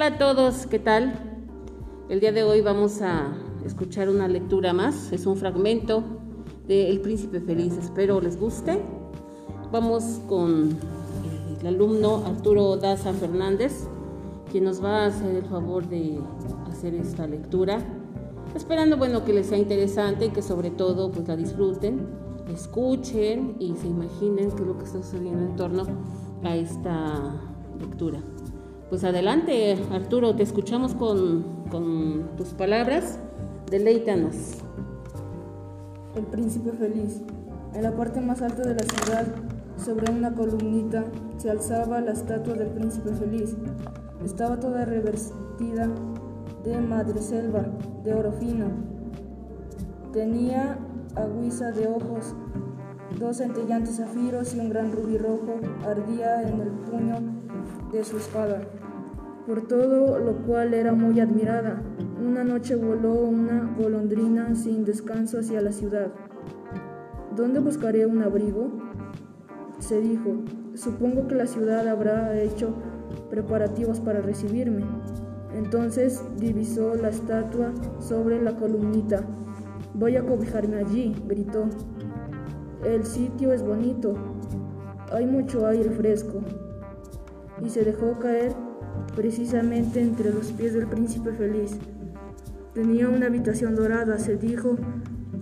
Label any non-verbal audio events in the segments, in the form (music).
Hola a todos, ¿qué tal? El día de hoy vamos a escuchar una lectura más, es un fragmento de El Príncipe Feliz, espero les guste. Vamos con el alumno Arturo Daza Fernández, quien nos va a hacer el favor de hacer esta lectura, esperando bueno que les sea interesante y que sobre todo pues la disfruten, escuchen y se imaginen qué es lo que está sucediendo en torno a esta lectura. Pues adelante, Arturo, te escuchamos con, tus palabras. Deleítanos. El príncipe feliz. En la parte más alta de la ciudad, sobre una columnita, se alzaba la estatua del príncipe feliz. Estaba toda revestida de madreselva, de oro fino. Tenía aguiza de ojos, dos centellantes zafiros y un gran rubí rojo ardía en el puño de su espada por todo lo cual era muy admirada. Una noche voló una golondrina sin descanso hacia la ciudad. ¿Dónde buscaré un abrigo? Se dijo, supongo que la ciudad habrá hecho preparativos para recibirme. Entonces divisó la estatua sobre la columnita. Voy a cobijarme allí, gritó. El sitio es bonito, hay mucho aire fresco. Y se dejó caer precisamente entre los pies del príncipe feliz. Tenía una habitación dorada, se dijo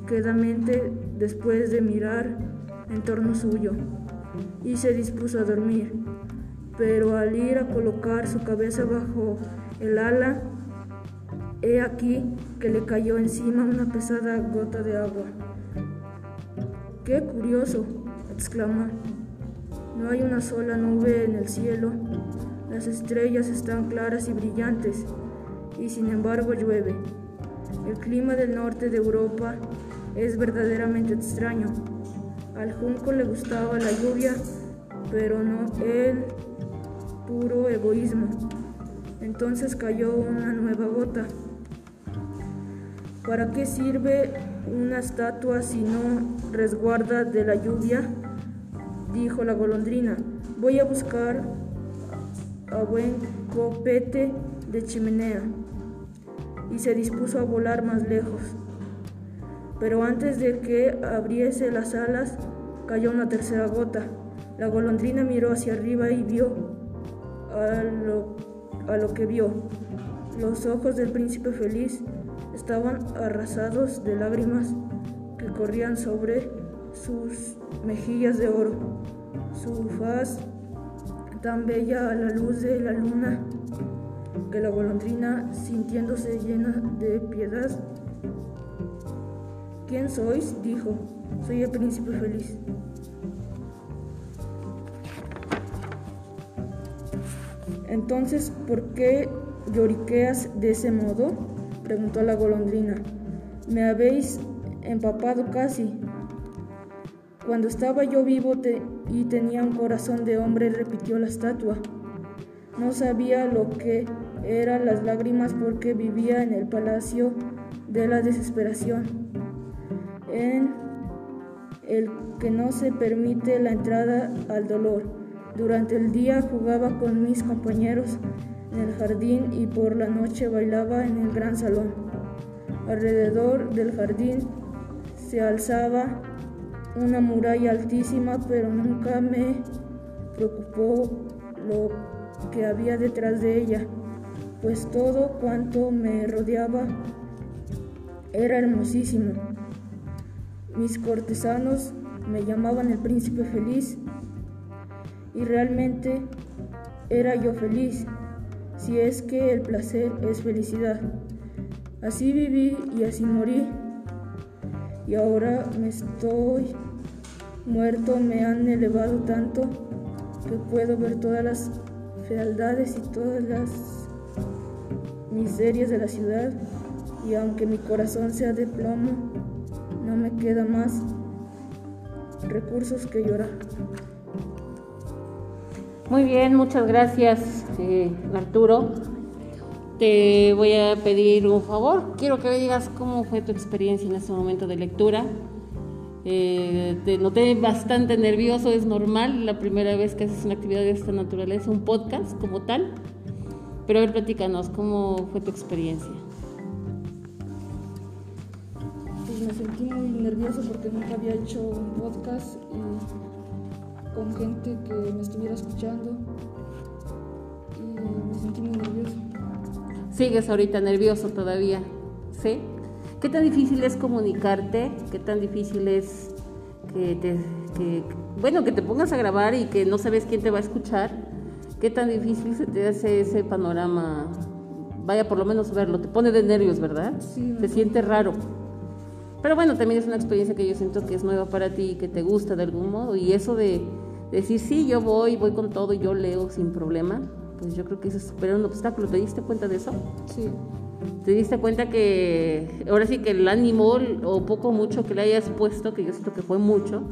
quedamente después de mirar en torno suyo, y se dispuso a dormir. Pero al ir a colocar su cabeza bajo el ala, he aquí que le cayó encima una pesada gota de agua. ¡Qué curioso! exclamó. No hay una sola nube en el cielo las estrellas están claras y brillantes, y sin embargo llueve. El clima del norte de Europa es verdaderamente extraño. Al junco le gustaba la lluvia, pero no el puro egoísmo. Entonces cayó una nueva gota. ¿Para qué sirve una estatua si no resguarda de la lluvia? Dijo la golondrina. Voy a buscar a buen copete de chimenea y se dispuso a volar más lejos. Pero antes de que abriese las alas, cayó una tercera gota. La golondrina miró hacia arriba y vio a lo, a lo que vio. Los ojos del príncipe feliz estaban arrasados de lágrimas que corrían sobre sus mejillas de oro. Su faz tan bella a la luz de la luna que la golondrina, sintiéndose llena de piedad, ¿quién sois? dijo, soy el príncipe feliz. Entonces, ¿por qué lloriqueas de ese modo? preguntó la golondrina. Me habéis empapado casi, cuando estaba yo vivo y tenía un corazón de hombre, repitió la estatua. No sabía lo que eran las lágrimas porque vivía en el palacio de la desesperación, en el que no se permite la entrada al dolor. Durante el día jugaba con mis compañeros en el jardín y por la noche bailaba en el gran salón. Alrededor del jardín se alzaba una muralla altísima, pero nunca me preocupó lo que había detrás de ella, pues todo cuanto me rodeaba era hermosísimo. Mis cortesanos me llamaban el príncipe feliz y realmente era yo feliz, si es que el placer es felicidad. Así viví y así morí y ahora me estoy muerto, me han elevado tanto que puedo ver todas las fealdades y todas las miserias de la ciudad y aunque mi corazón sea de plomo, no me queda más recursos que llorar. Muy bien, muchas gracias eh, Arturo te voy a pedir un favor. Quiero que me digas cómo fue tu experiencia en ese momento de lectura. Eh, te noté bastante nervioso, es normal, la primera vez que haces una actividad de esta naturaleza, un podcast como tal. Pero a ver, platícanos, ¿cómo fue tu experiencia? Pues me sentí muy nervioso porque nunca había hecho un podcast con gente que me estuviera escuchando y me sentí muy nervioso. ¿Sigues ahorita nervioso todavía? ¿Sí? ¿Qué tan difícil es comunicarte? ¿Qué tan difícil es que te, que, bueno, que te pongas a grabar y que no sabes quién te va a escuchar? ¿Qué tan difícil se te hace ese panorama? Vaya, por lo menos verlo. Te pone de nervios, ¿verdad? Sí. Se siente raro. Pero bueno, también es una experiencia que yo siento que es nueva para ti y que te gusta de algún modo. Y eso de decir, sí, yo voy, voy con todo y yo leo sin problema, pues yo creo que eso es superar un obstáculo. ¿Te diste cuenta de eso? Sí. te diste cuenta que ahora sí que el ánimo o poco o mucho que le hayas puesto, que yo siento que fue mucho,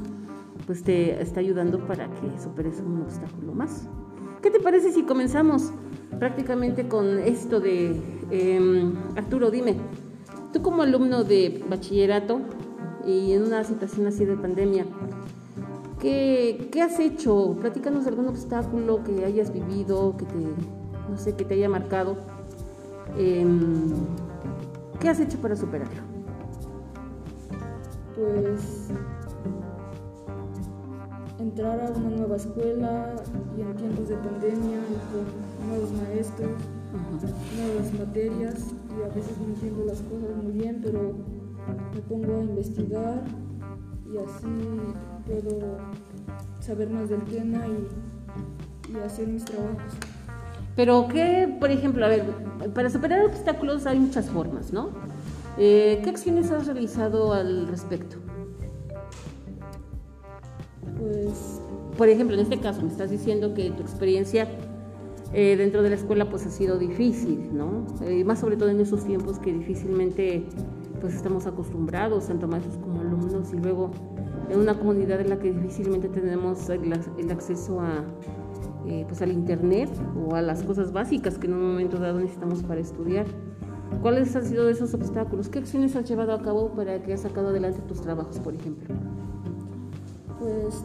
pues te está ayudando para que superes un obstáculo más. ¿Qué te parece si comenzamos prácticamente con esto de eh, Arturo? Dime, tú como alumno de bachillerato y en una situación así de pandemia, ¿qué, qué has hecho? Platícanos de algún obstáculo que hayas vivido, que te, no sé, que te haya marcado. Em, ¿Qué has hecho para superarlo? Pues entrar a una nueva escuela y en tiempos de pandemia y con nuevos maestros, nuevas materias y a veces no entiendo las cosas muy bien, pero me pongo a investigar y así puedo saber más del tema y, y hacer mis trabajos. Pero qué, por ejemplo, a ver, para superar obstáculos hay muchas formas, ¿no? Eh, ¿Qué acciones has realizado al respecto? Pues Por ejemplo, en este caso me estás diciendo que tu experiencia eh, dentro de la escuela pues ha sido difícil, ¿no? Eh, más sobre todo en esos tiempos que difícilmente pues estamos acostumbrados, tanto maestros como alumnos, y luego en una comunidad en la que difícilmente tenemos el, acceso a, eh, pues al internet o a las cosas básicas que en un momento dado necesitamos para estudiar. ¿Cuáles han sido esos obstáculos? ¿Qué acciones has llevado a cabo para que has sacado adelante tus trabajos, por ejemplo? pues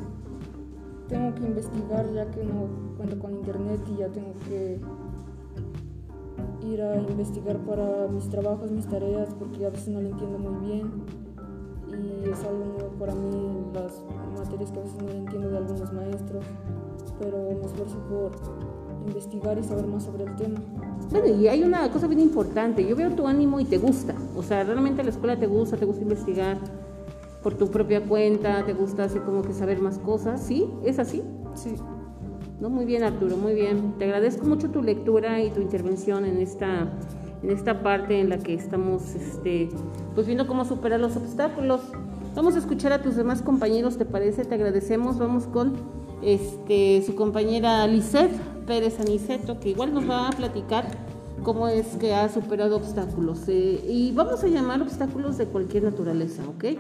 tengo que investigar ya que no cuento con internet y ya tengo que ir a investigar para mis trabajos, mis tareas, porque a veces no lo entiendo muy bien y es algo nuevo para mí las materias que a veces no entiendo de algunos maestros, pero me esfuerzo por investigar y saber más sobre el tema. Bueno, y hay una cosa bien importante, yo veo tu ánimo y te gusta, o sea, realmente la escuela te gusta, te gusta investigar por tu propia cuenta, te gusta así como que saber más cosas, ¿sí? ¿Es así? Sí, No, muy bien Arturo, muy bien. Te agradezco mucho tu lectura y tu intervención en esta, en esta parte en la que estamos este, pues viendo cómo superar los obstáculos. Vamos a escuchar a tus demás compañeros, ¿te parece? Te agradecemos. Vamos con este, su compañera Lisette Pérez Aniceto, que igual nos va a platicar cómo es que ha superado obstáculos. Eh, y vamos a llamar obstáculos de cualquier naturaleza, ¿ok?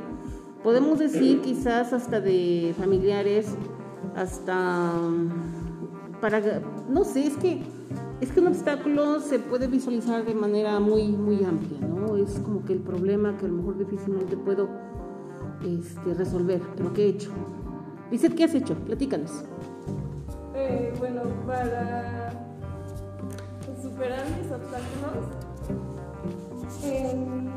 Podemos decir quizás hasta de familiares, hasta mm, para, no sé, es que es que un obstáculo se puede visualizar de manera muy muy amplia, ¿no? Es como que el problema que a lo mejor difícilmente puedo este, resolver, pero ¿qué he hecho? Dice, ¿qué has hecho? Platícanos. Eh, bueno, para superar mis obstáculos, en,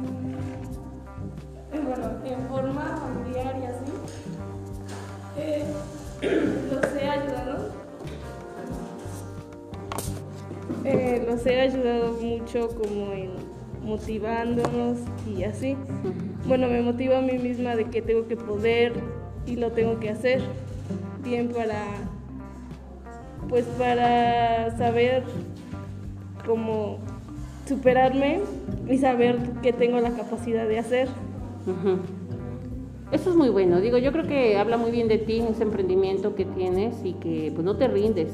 en- bueno, en forma familiar y así, eh, (clears throat) los he ayudado. Eh, los he ayudado mucho como en motivándonos y así. Bueno, me motivo a mí misma de que tengo que poder y lo tengo que hacer bien para pues para saber cómo superarme y saber que tengo la capacidad de hacer. Eso es muy bueno. Digo, yo creo que habla muy bien de ti, ese emprendimiento que tienes y que pues no te rindes.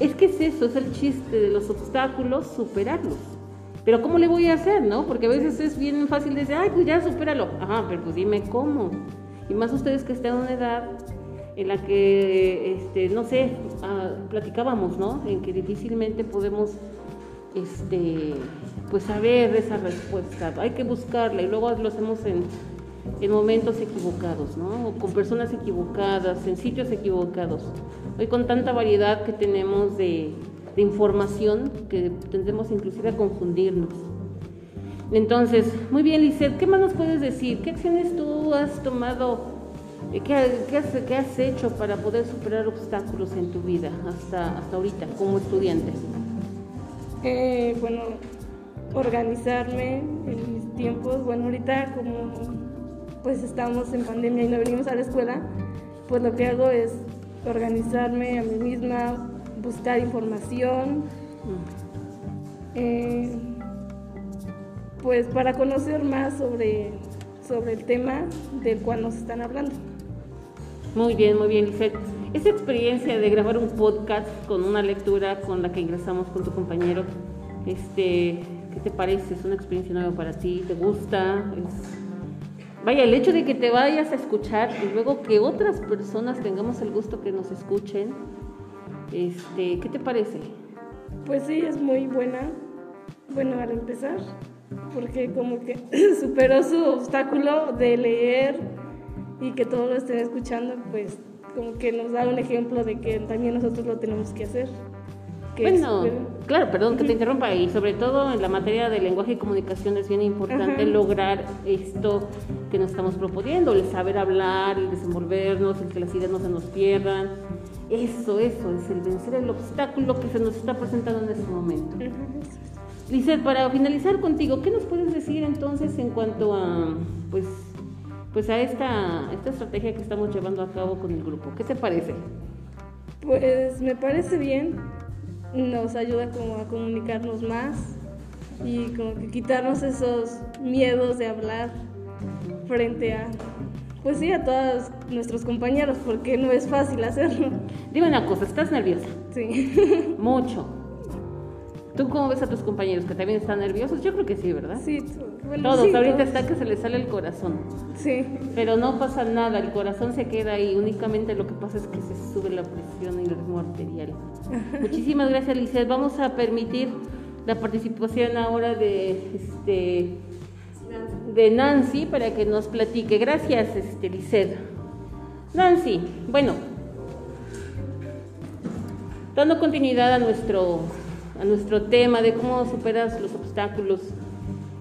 Es que es eso, es el chiste de los obstáculos, superarlos. Pero ¿cómo le voy a hacer, no? Porque a veces es bien fácil decir, ay, pues ya supéralo. Ajá, pero pues dime cómo. Y más ustedes que están en una edad en la que, este, no sé, ah, platicábamos, ¿no? En que difícilmente podemos este, pues saber esa respuesta. Hay que buscarla y luego lo hacemos en, en momentos equivocados, ¿no? O con personas equivocadas, en sitios equivocados. Hoy con tanta variedad que tenemos de, de información que tendemos inclusive a confundirnos. Entonces, muy bien, Lizeth, ¿qué más nos puedes decir? ¿Qué acciones tú has tomado, eh, qué, has, qué has, hecho para poder superar obstáculos en tu vida hasta, hasta ahorita como estudiante? Eh, bueno, organizarme en mis tiempos. Bueno, ahorita como pues estamos en pandemia y no venimos a la escuela, pues lo que hago es organizarme a mí misma, buscar información, eh, pues para conocer más sobre, sobre el tema del cual nos están hablando. Muy bien, muy bien, Lizeth. Esa experiencia de grabar un podcast con una lectura con la que ingresamos con tu compañero, este, ¿qué te parece? ¿Es una experiencia nueva para ti? ¿Te gusta? Vaya, el hecho de que te vayas a escuchar y luego que otras personas tengamos el gusto que nos escuchen, este, ¿qué te parece? Pues sí, es muy buena. Bueno, al empezar, porque como que (clears throat) superó su obstáculo de leer y que todos lo estén escuchando, pues como que nos da un ejemplo de que también nosotros lo tenemos que hacer. Bueno, claro, perdón que te interrumpa, y sobre todo en la materia de lenguaje y comunicación es bien importante lograr esto que nos estamos proponiendo, el saber hablar, el desenvolvernos, el que las ideas no se nos pierdan. Eso, eso, es el vencer el obstáculo que se nos está presentando en este momento. Lizeth, para finalizar contigo, ¿qué nos puedes decir entonces en cuanto a, pues, pues a esta, esta estrategia que estamos llevando a cabo con el grupo. ¿Qué te parece? Pues me parece bien, nos ayuda como a comunicarnos más y como que quitarnos esos miedos de hablar frente a, pues sí, a todos nuestros compañeros, porque no es fácil hacerlo. Dime una cosa, ¿estás nerviosa? Sí. Mucho. ¿Tú cómo ves a tus compañeros que también están nerviosos? Yo creo que sí, ¿verdad? Sí, todos. Ahorita está que se les sale el corazón. Sí. Pero no pasa nada, el corazón se queda ahí. Únicamente lo que pasa es que se sube la presión y el ritmo arterial. Muchísimas gracias, Lizeth. Vamos a permitir la participación ahora de este de Nancy para que nos platique. Gracias, este, Lizeth. Nancy, bueno, dando continuidad a nuestro a nuestro tema de cómo superas los obstáculos.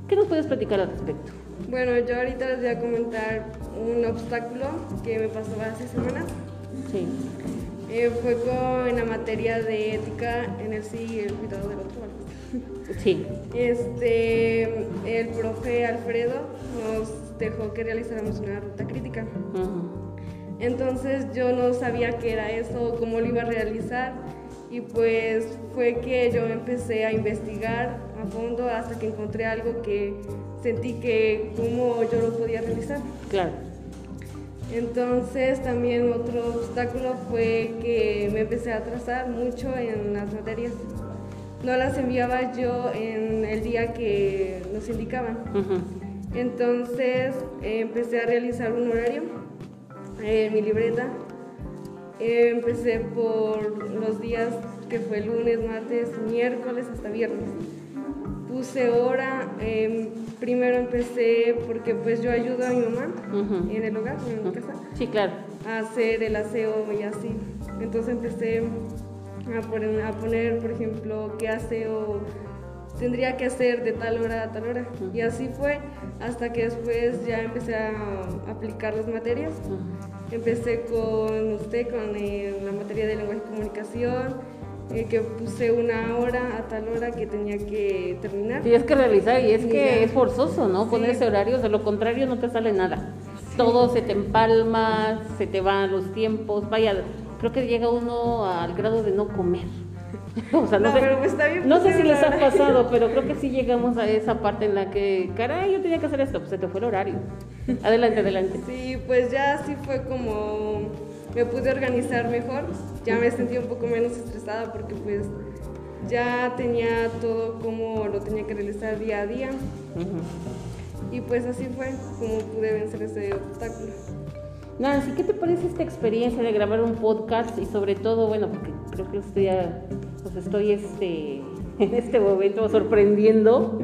¿Qué nos puedes platicar al respecto? Bueno, yo ahorita les voy a comentar un obstáculo que me pasó hace semanas. Sí. Eh, fue con la materia de ética en el sí y el cuidado del otro. Sí. Este, el profe Alfredo nos dejó que realizáramos una ruta crítica. Entonces yo no sabía qué era eso, cómo lo iba a realizar y pues fue que yo empecé a investigar a fondo hasta que encontré algo que sentí que cómo yo lo podía realizar. Claro. Entonces también otro obstáculo fue que me empecé a atrasar mucho en las materias. No las enviaba yo en el día que nos indicaban. Entonces empecé a realizar un horario en mi libreta empecé por los días que fue lunes, martes, miércoles hasta viernes. Puse hora, em, primero empecé porque pues yo ayudo a mi mamá en el hogar, en mi casa. Sí, claro. A hacer el aseo y así. Entonces empecé a poner, a poner por ejemplo, qué aseo tendría que hacer de tal hora a tal hora. Y así fue hasta que después ya empecé a aplicar las materias. Empecé con usted, con eh, la materia de lenguaje y comunicación, eh, que puse una hora a tal hora que tenía que terminar. Tienes que realizar y es que es forzoso, ¿no? Poner ese horario, de lo contrario no te sale nada. Todo se te empalma, se te van los tiempos, vaya, creo que llega uno al grado de no comer. (laughs) o sea, no, sé, pero está bien no sé si les ha pasado, (laughs) pero creo que sí llegamos a esa parte en la que, caray, yo tenía que hacer esto, pues se te fue el horario. Adelante, adelante. Sí, pues ya sí fue como me pude organizar mejor, ya me sentí un poco menos estresada porque pues ya tenía todo como lo tenía que realizar día a día. Y pues así fue como pude vencer ese obstáculo. Nancy, ¿qué te parece esta experiencia de grabar un podcast y sobre todo, bueno, porque creo que estoy, pues estoy este, (laughs) en este momento sorprendiendo?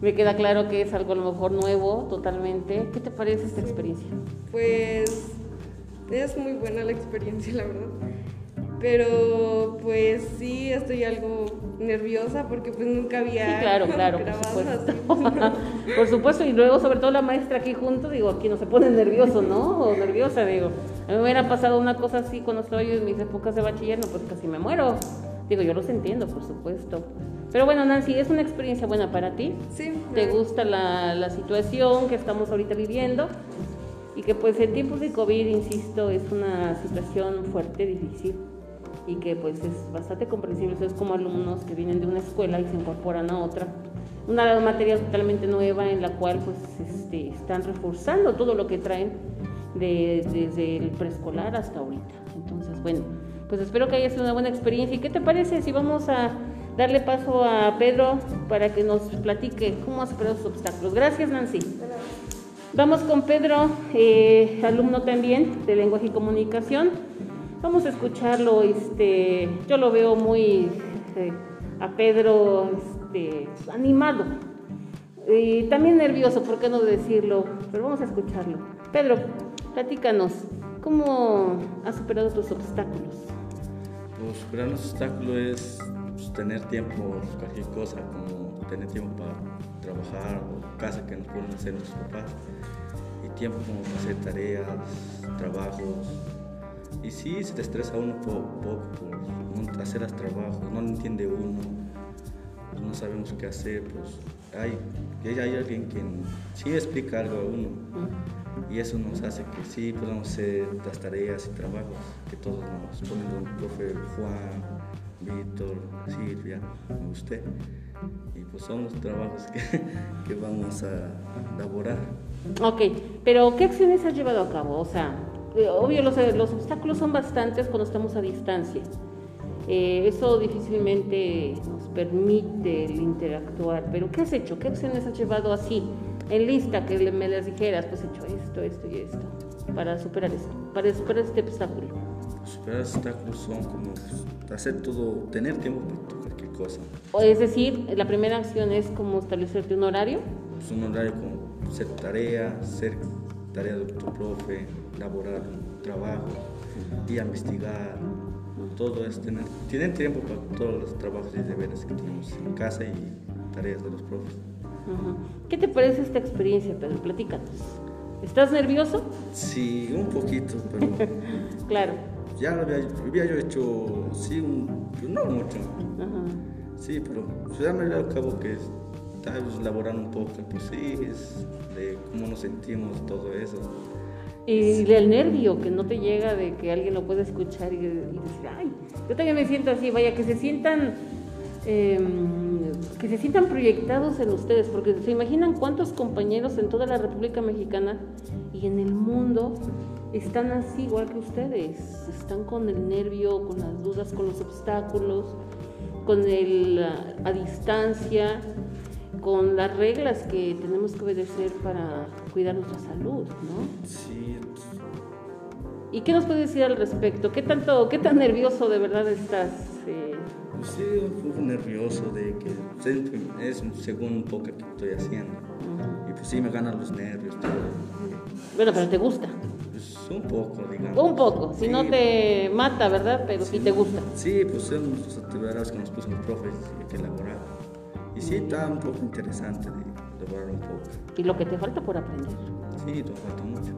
Me queda claro que es algo a lo mejor nuevo totalmente. ¿Qué te parece esta experiencia? Pues es muy buena la experiencia, la verdad. pero pues sí estoy algo nerviosa porque pues nunca había sí, claro, claro, por supuesto. (laughs) por supuesto, y luego sobre todo la maestra aquí junto, digo, aquí no se pone nervioso, ¿no? O nerviosa, digo. A mí me hubiera pasado una cosa así cuando estaba yo en mis épocas de bachiller, no, pues casi me muero. Digo, yo los entiendo, por supuesto. Pero bueno, Nancy, ¿es una experiencia buena para ti? Sí. ¿Te gusta la, la situación que estamos ahorita viviendo? Y que pues en tiempos de COVID, insisto, es una situación fuerte, difícil y que pues es bastante comprensible. es como alumnos que vienen de una escuela y se incorporan a otra. Una materia totalmente nueva en la cual pues este, están reforzando todo lo que traen de, desde el preescolar hasta ahorita. Entonces, bueno, pues espero que haya sido una buena experiencia. ¿Y qué te parece si vamos a darle paso a Pedro para que nos platique cómo ha superado sus obstáculos? Gracias, Nancy. Vamos con Pedro, eh, alumno también de lenguaje y comunicación. Vamos a escucharlo, este, yo lo veo muy eh, a Pedro este, animado y también nervioso, ¿por qué no decirlo? Pero vamos a escucharlo. Pedro, platícanos, ¿cómo has superado tus obstáculos? Pues superar los obstáculos es pues, tener tiempo, cualquier cosa, como tener tiempo para trabajar o casa que nos pueden hacer nuestros papás y tiempo como para hacer tareas, trabajos. Y sí, se te estresa uno poco, por hacer los trabajos, no lo entiende uno, pues no sabemos qué hacer, pues hay, hay alguien quien sí explica algo a uno y eso nos hace que sí podamos hacer las tareas y trabajos que todos nos ponen el profe Juan, Víctor, Silvia, usted y pues son los trabajos que, (laughs) que vamos a elaborar. Ok, pero ¿qué acciones has llevado a cabo? O sea, eh, obvio los, los obstáculos son bastantes cuando estamos a distancia. Eh, eso difícilmente nos permite el interactuar, pero ¿qué has hecho? ¿Qué acciones has llevado así, en lista, que me las dijeras, pues he hecho esto, esto y esto, para superar esto, para superar este obstáculo? Superar obstáculos son como hacer todo, tener tiempo para cualquier cosa. O es decir, la primera acción es como establecerte un horario. Pues un horario como hacer tarea, hacer tarea de tu profe, elaborar un trabajo, y investigar, todo es tener, tienen tiempo para todos los trabajos y deberes que tenemos en casa y tareas de los profes. ¿Qué te parece esta experiencia, Pedro? Platícanos. ¿Estás nervioso? Sí, un poquito, pero... (laughs) claro. Ya lo había, yo hecho, sí, un, no mucho. Sí, pero ya me al cabo que tal vez elaborar un poco, pues sí, es de cómo nos sentimos, todo eso. Y el nervio que no te llega de que alguien lo pueda escuchar y, decir, ay, yo también me siento así, vaya, que se sientan, em, que se sientan proyectados en ustedes, porque se imaginan cuántos compañeros en toda la República Mexicana y en el mundo están así igual que ustedes, están con el nervio, con las dudas, con los obstáculos, con el a distancia, con las reglas que tenemos que obedecer para cuidar nuestra salud, ¿no? Sí. ¿Y qué nos puedes decir al respecto? ¿Qué tanto, qué tan nervioso de verdad estás? Sí, un poco nervioso de que es según un poco que estoy haciendo. Y pues sí, me ganan los nervios. Todo. Bueno, pero ¿te gusta? Pues un poco, digamos. Un poco, si no te mata, ¿verdad? Pero sí, te gusta. Sí, pues son las actividades que nos puso y hay que elaborar. Y sí, está un poco interesante de elaborar un poco. Y lo que te falta por aprender. Sí, te falta mucho.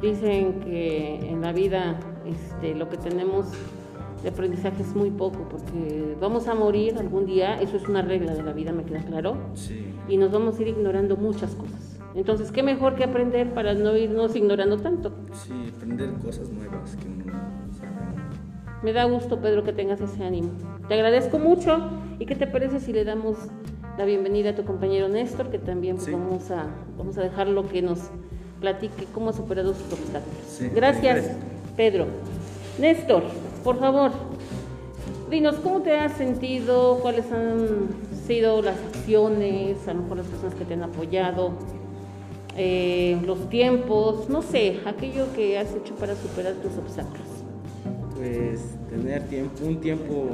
Dicen que en la vida este, lo que tenemos de aprendizaje es muy poco, porque vamos a morir algún día, eso es una regla de la vida, me queda claro, sí. y nos vamos a ir ignorando muchas cosas. Entonces, ¿qué mejor que aprender para no irnos ignorando tanto? Sí, aprender cosas nuevas que uno sabe. Me da gusto, Pedro, que tengas ese ánimo. Te agradezco mucho. ¿Y qué te parece si le damos la bienvenida a tu compañero Néstor, que también pues, vamos, a, vamos a dejarlo que nos platique cómo ha superado sus obstáculos? gracias, Pedro. Néstor, por favor, dinos, ¿cómo te has sentido? ¿Cuáles han sido las acciones? A lo mejor las personas que te han apoyado. Eh, los tiempos, no sé, aquello que has hecho para superar tus obstáculos. Pues tener tiempo, un tiempo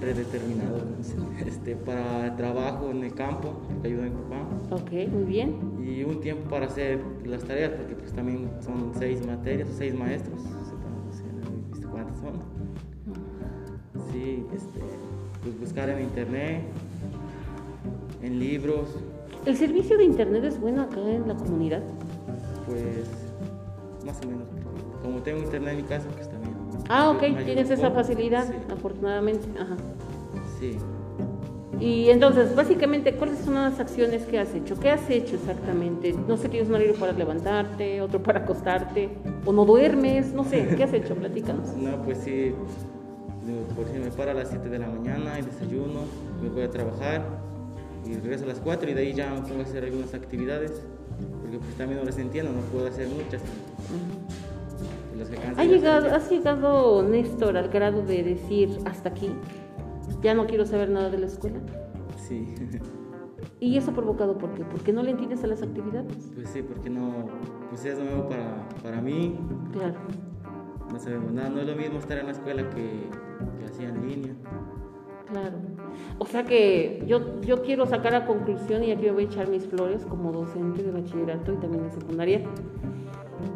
predeterminado (laughs) este, para trabajo en el campo, que ayuda a mi papá. Ok, muy bien. Y un tiempo para hacer las tareas, porque pues también son seis materias, seis maestros. Cuántas son. Sí, este, pues buscar en internet, en libros. ¿El servicio de internet es bueno acá en la comunidad? Pues más o menos. Como tengo internet en mi casa, pues también. Ah, ok, tienes esa facilidad, Sí, afortunadamente. Ajá. sí. Y entonces, básicamente, ¿cuáles son las acciones que has hecho? ¿Qué has hecho exactamente? No sé, tienes un horario para levantarte, otro para acostarte, o no duermes, no sé, ¿qué has hecho? Platícanos. (laughs) No, pues sí. Por si me paro a las 7 de la mañana desayuno, me voy a trabajar y regreso a las 4 y de ahí ya me pongo a hacer algunas actividades. Porque pues también no les entiendo, no puedo hacer muchas. Y las que alcance ¿Ha a hacer llegado. ¿Has llegado, Néstor, al grado de decir hasta aquí? Ya no quiero saber nada de la escuela. Sí, (laughs) ¿Y eso provocado por qué? ¿Porque no le entiendes a las actividades? pues sí, porque no, pues es nuevo para, para mí, Claro. no sabemos nada, no es lo mismo estar en la escuela que, que así en línea. Claro. O sea que yo, yo quiero sacar a conclusión, y aquí me voy a echar mis flores como docente de bachillerato y también de secundaria,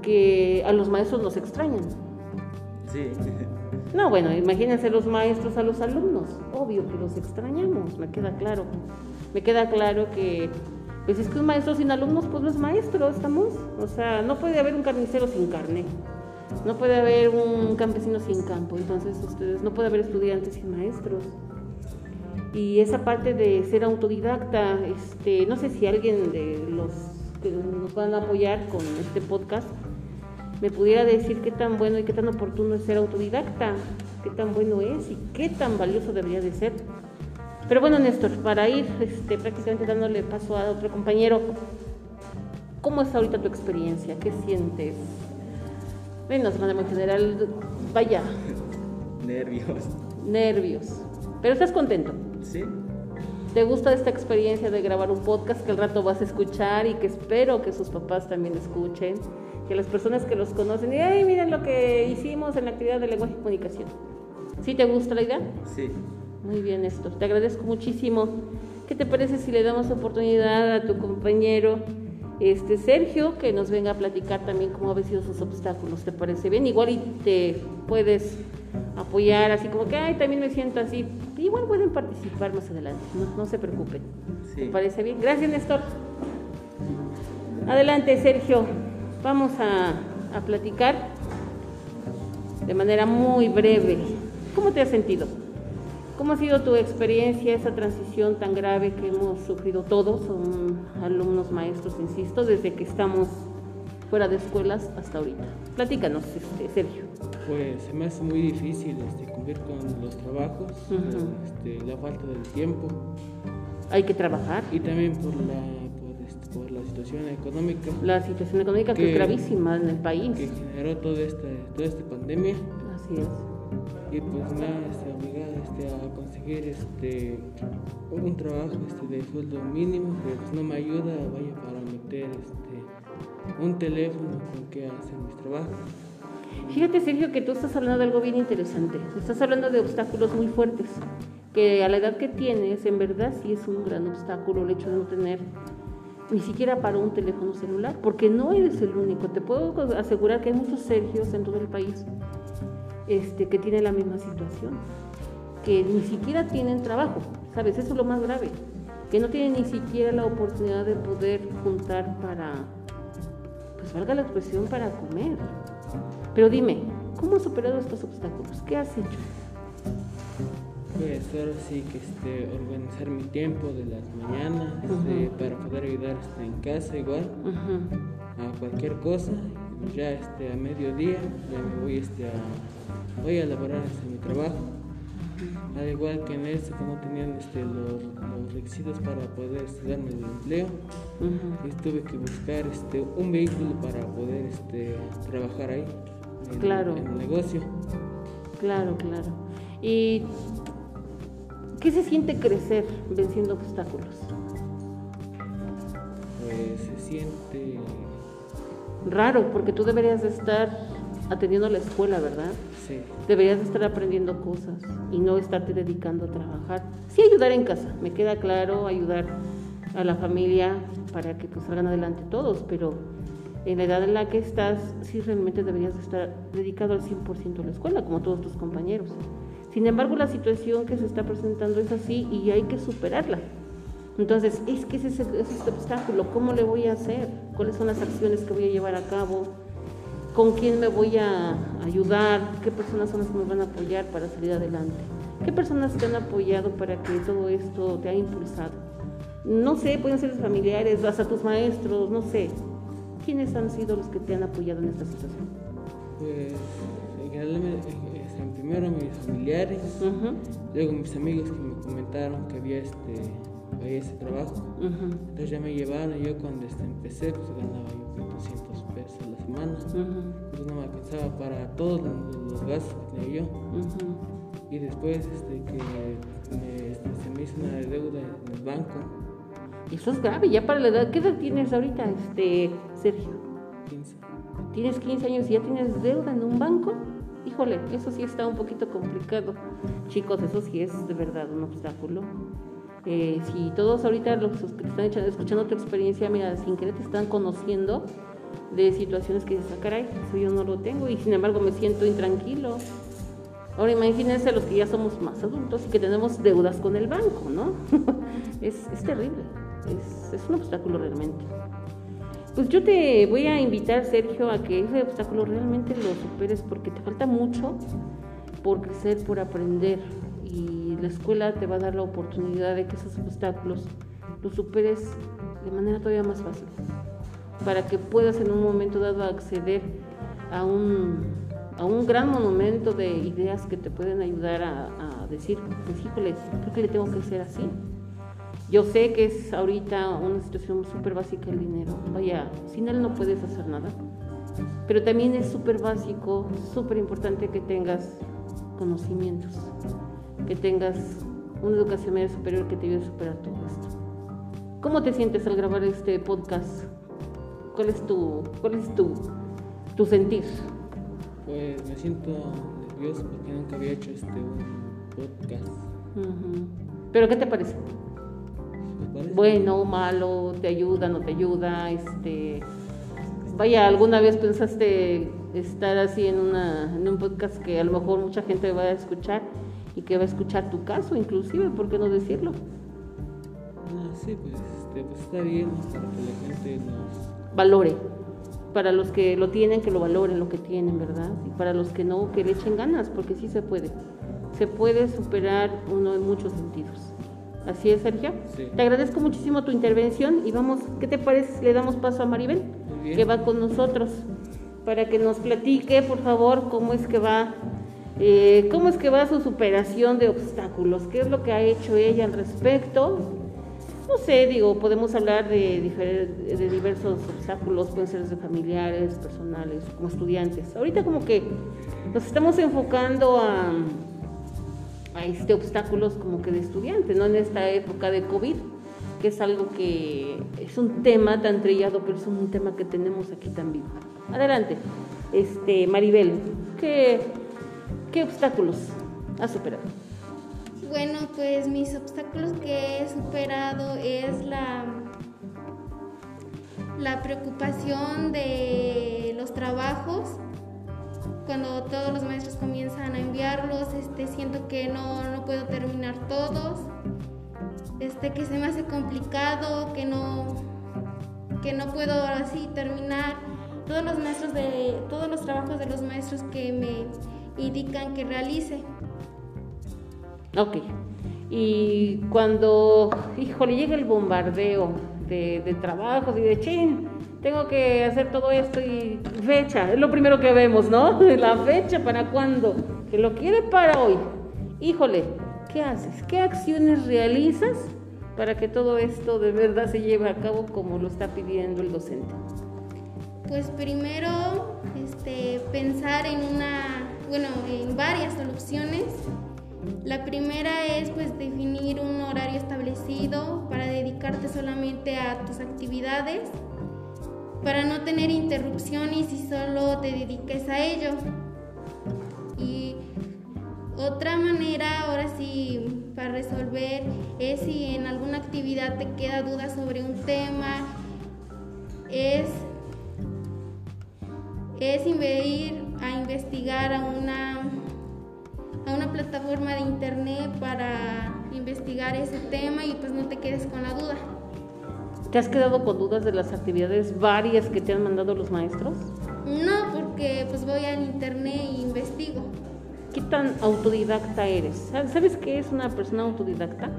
que a los maestros los extrañan. Sí, (laughs) No, bueno, imagínense los maestros a los alumnos. Obvio que los extrañamos, me queda claro. Me queda claro que, pues es que un maestro sin alumnos, pues no es maestro, estamos. O sea, no puede haber un carnicero sin carne. No puede haber un campesino sin campo. Entonces, ustedes, no puede haber estudiantes sin maestros. Y esa parte de ser autodidacta, este, no sé si alguien de los que nos van a apoyar con este podcast me pudiera decir qué tan bueno y qué tan oportuno es ser autodidacta, qué tan bueno es y qué tan valioso debería de ser. Pero bueno, Néstor, para ir este, prácticamente dándole paso a otro compañero, ¿cómo es ahorita tu experiencia? ¿Qué sientes? Menos, en general, vaya, (laughs) nervios. nervios. Pero estás contento. Sí, ¿Te gusta esta experiencia de grabar un podcast que al rato vas a escuchar y que espero que sus papás también escuchen? Que las personas que los conocen, y ay, miren lo que hicimos en la actividad de lenguaje y comunicación. ¿Sí te gusta la idea? sí. Muy bien, Néstor. Te agradezco muchísimo. ¿Qué te parece si le damos oportunidad a tu compañero este Sergio que nos venga a platicar también cómo ha sido sus obstáculos? ¿Te parece bien? Igual y te puedes apoyar así como que, ay, también me siento así. Igual pueden participar más adelante, no, no se preocupen. ¿Te Sí. parece bien? Gracias, Néstor. Adelante, Sergio. Vamos a, a platicar de manera muy breve. ¿Cómo te has sentido? ¿Cómo ha sido tu experiencia, esa transición tan grave que hemos sufrido todos, son alumnos, maestros, insisto, desde que estamos fuera de escuelas hasta ahorita? Platícanos, este, Sergio. Pues se me hace muy difícil este, cumplir con los trabajos, este, la falta del tiempo Hay que trabajar. y también por la, por, la situación económica La situación económica que es Que- gravísima en el país. que generó toda esta, toda esta pandemia Así es. y pues ha este, obligado este, a conseguir este, un trabajo este, de sueldo mínimo que pues, no me ayuda vaya para meter este, un teléfono con que hacer mis trabajos. Fíjate, Sergio, que tú estás hablando de algo bien interesante. Estás hablando de obstáculos muy fuertes, que a la edad que tienes, en verdad sí es un gran obstáculo el hecho de no tener ni siquiera para un teléfono celular, porque no eres el único. Te puedo asegurar que hay muchos Sergios en todo el país este, que tienen la misma situación, que ni siquiera tienen trabajo, ¿sabes? Eso es lo más grave, que no tienen ni siquiera la oportunidad de poder juntar para, pues valga la expresión, para comer. Pero dime, ¿cómo has superado estos obstáculos? ¿Qué has hecho? Pues ahora sí que este, organizar mi tiempo de las mañanas este, Ujú. para poder ayudar este, en casa igual a cualquier cosa. Ya este, a mediodía ya me voy este, a, voy a elaborar este, mi trabajo. Al igual que en este que no tenían este, los, los requisitos para poder darme el empleo, pues tuve que buscar este, un vehículo para poder este, trabajar ahí en, Claro. en el negocio. Claro, claro. ¿Y qué se siente crecer venciendo obstáculos? Pues se siente Raro, porque tú deberías de estar atendiendo la escuela, ¿verdad? sí, Deberías de estar aprendiendo cosas y no estarte dedicando a trabajar. Sí ayudar en casa, me queda claro, ayudar a la familia para que pues, salgan adelante todos, pero en la edad en la que estás, sí realmente deberías estar dedicado al 100% a la escuela, como todos tus compañeros. Sin embargo, la situación que se está presentando es así y hay que superarla. Entonces, es que ese es, este obstáculo, ¿cómo le voy a hacer? ¿Cuáles son las acciones que voy a llevar a cabo? ¿Con quién me voy a ayudar? ¿Qué personas son las que me van a apoyar para salir adelante? ¿Qué personas te han apoyado para que todo esto te haya impulsado? No sé, pueden ser tus familiares, hasta tus maestros, no sé. ¿Quiénes han sido los que te han apoyado en esta situación? Pues, primero mis familiares, luego mis amigos que me comentaron que había este había ese trabajo. Entonces ya me llevaron y yo cuando este, empecé pues ganaba yo 200 pesos a la semana. Entonces no me alcanzaba para todos los, gastos que tenía yo. Y después este, que me, este, se me hizo una deuda en el banco. Eso es grave, ya para la edad. ¿Qué edad tienes ahorita, este, Sergio? 15. Tienes 15 años y ya tienes deuda en un banco. Híjole, eso sí está un poquito complicado. Chicos, eso sí es de verdad un obstáculo. Eh, si todos ahorita los que están escuchando tu experiencia, mira, sin querer te están conociendo de situaciones que dices, ah, caray, eso yo no lo tengo y sin embargo me siento intranquilo. Ahora imagínense los que ya somos más adultos y que tenemos deudas con el banco, ¿no? (laughs) es, es, terrible, es, es un obstáculo realmente. Pues yo te voy a invitar, Sergio, a que ese obstáculo realmente lo superes porque te falta mucho por crecer, por aprender y la escuela te va a dar la oportunidad de que esos obstáculos los superes de manera todavía más fácil para que puedas en un momento dado acceder a un, a un gran monumento de ideas que te pueden ayudar a, decir, pues híjole, creo que le tengo que hacer así yo sé que es ahorita una situación súper básica el dinero. Vaya, sin él no puedes hacer nada. Pero también es súper básico, súper importante que tengas conocimientos, que tengas una educación media superior que te ayude a superar todo esto. ¿Cómo te sientes al grabar este podcast? ¿Cuál es tu, cuál es tu, tu sentir? Pues me siento nervioso porque nunca había hecho este podcast. ¿Pero qué te parece? Bueno, malo, te ayuda, no te ayuda, este, vaya, alguna vez pensaste estar así en, una, en un podcast que a lo mejor mucha gente va a escuchar y que va a escuchar tu caso, inclusive, ¿por qué no decirlo? Ah, sí, pues, este, pues está bien para que la gente nos valore. Para los que lo tienen, que lo valoren lo que tienen, ¿verdad? Y para los que no, que le echen ganas, porque sí se puede. Se puede superar uno en muchos sentidos. Así es, Sergio. Te agradezco muchísimo tu intervención y vamos, ¿qué te parece le damos paso a Maribel, que va con nosotros, para que nos platique, por favor, cómo es que va, eh, cómo es que va su superación de obstáculos, qué es lo que ha hecho ella al respecto. No sé, digo, podemos hablar de, de diversos obstáculos, pueden ser desde familiares, personales, como estudiantes. Ahorita como que nos estamos enfocando a este obstáculos como que de estudiante, ¿no? En esta época de COVID, que es algo que es un tema tan trillado, pero es un tema que tenemos aquí también. Adelante, este, Maribel, ¿qué, qué obstáculos has superado? Bueno, pues mis obstáculos que he superado es la, la preocupación de los trabajos cuando todos los maestros comienzan a enviarlos, este, siento que no, no puedo terminar todos, este, que se me hace complicado, que no, que no puedo así terminar todos los maestros de todos los trabajos de los maestros que me indican que realice. Ok. Y cuando, híjole, llega el bombardeo de, de trabajos y de chin, tengo que hacer todo esto y fecha, es lo primero que vemos, ¿no? (laughs) La fecha para cuándo, que lo quiere para hoy. Híjole, ¿qué haces? ¿Qué acciones realizas para que todo esto de verdad se lleve a cabo como lo está pidiendo el docente? Pues primero, este, pensar en una, bueno, en varias soluciones. La primera es pues definir un horario establecido para dedicarte solamente a tus actividades para no tener interrupciones y solo te dediques a ello. Y otra manera, ahora sí, para resolver es si en alguna actividad te queda duda sobre un tema, es es ir a investigar a una, a una plataforma de internet para investigar ese tema y pues no te quedes con la duda. ¿Te has quedado con dudas de las actividades varias que te han mandado los maestros? No, porque pues voy al internet e investigo. ¿Qué tan autodidacta eres? ¿Sabes qué es una persona autodidacta?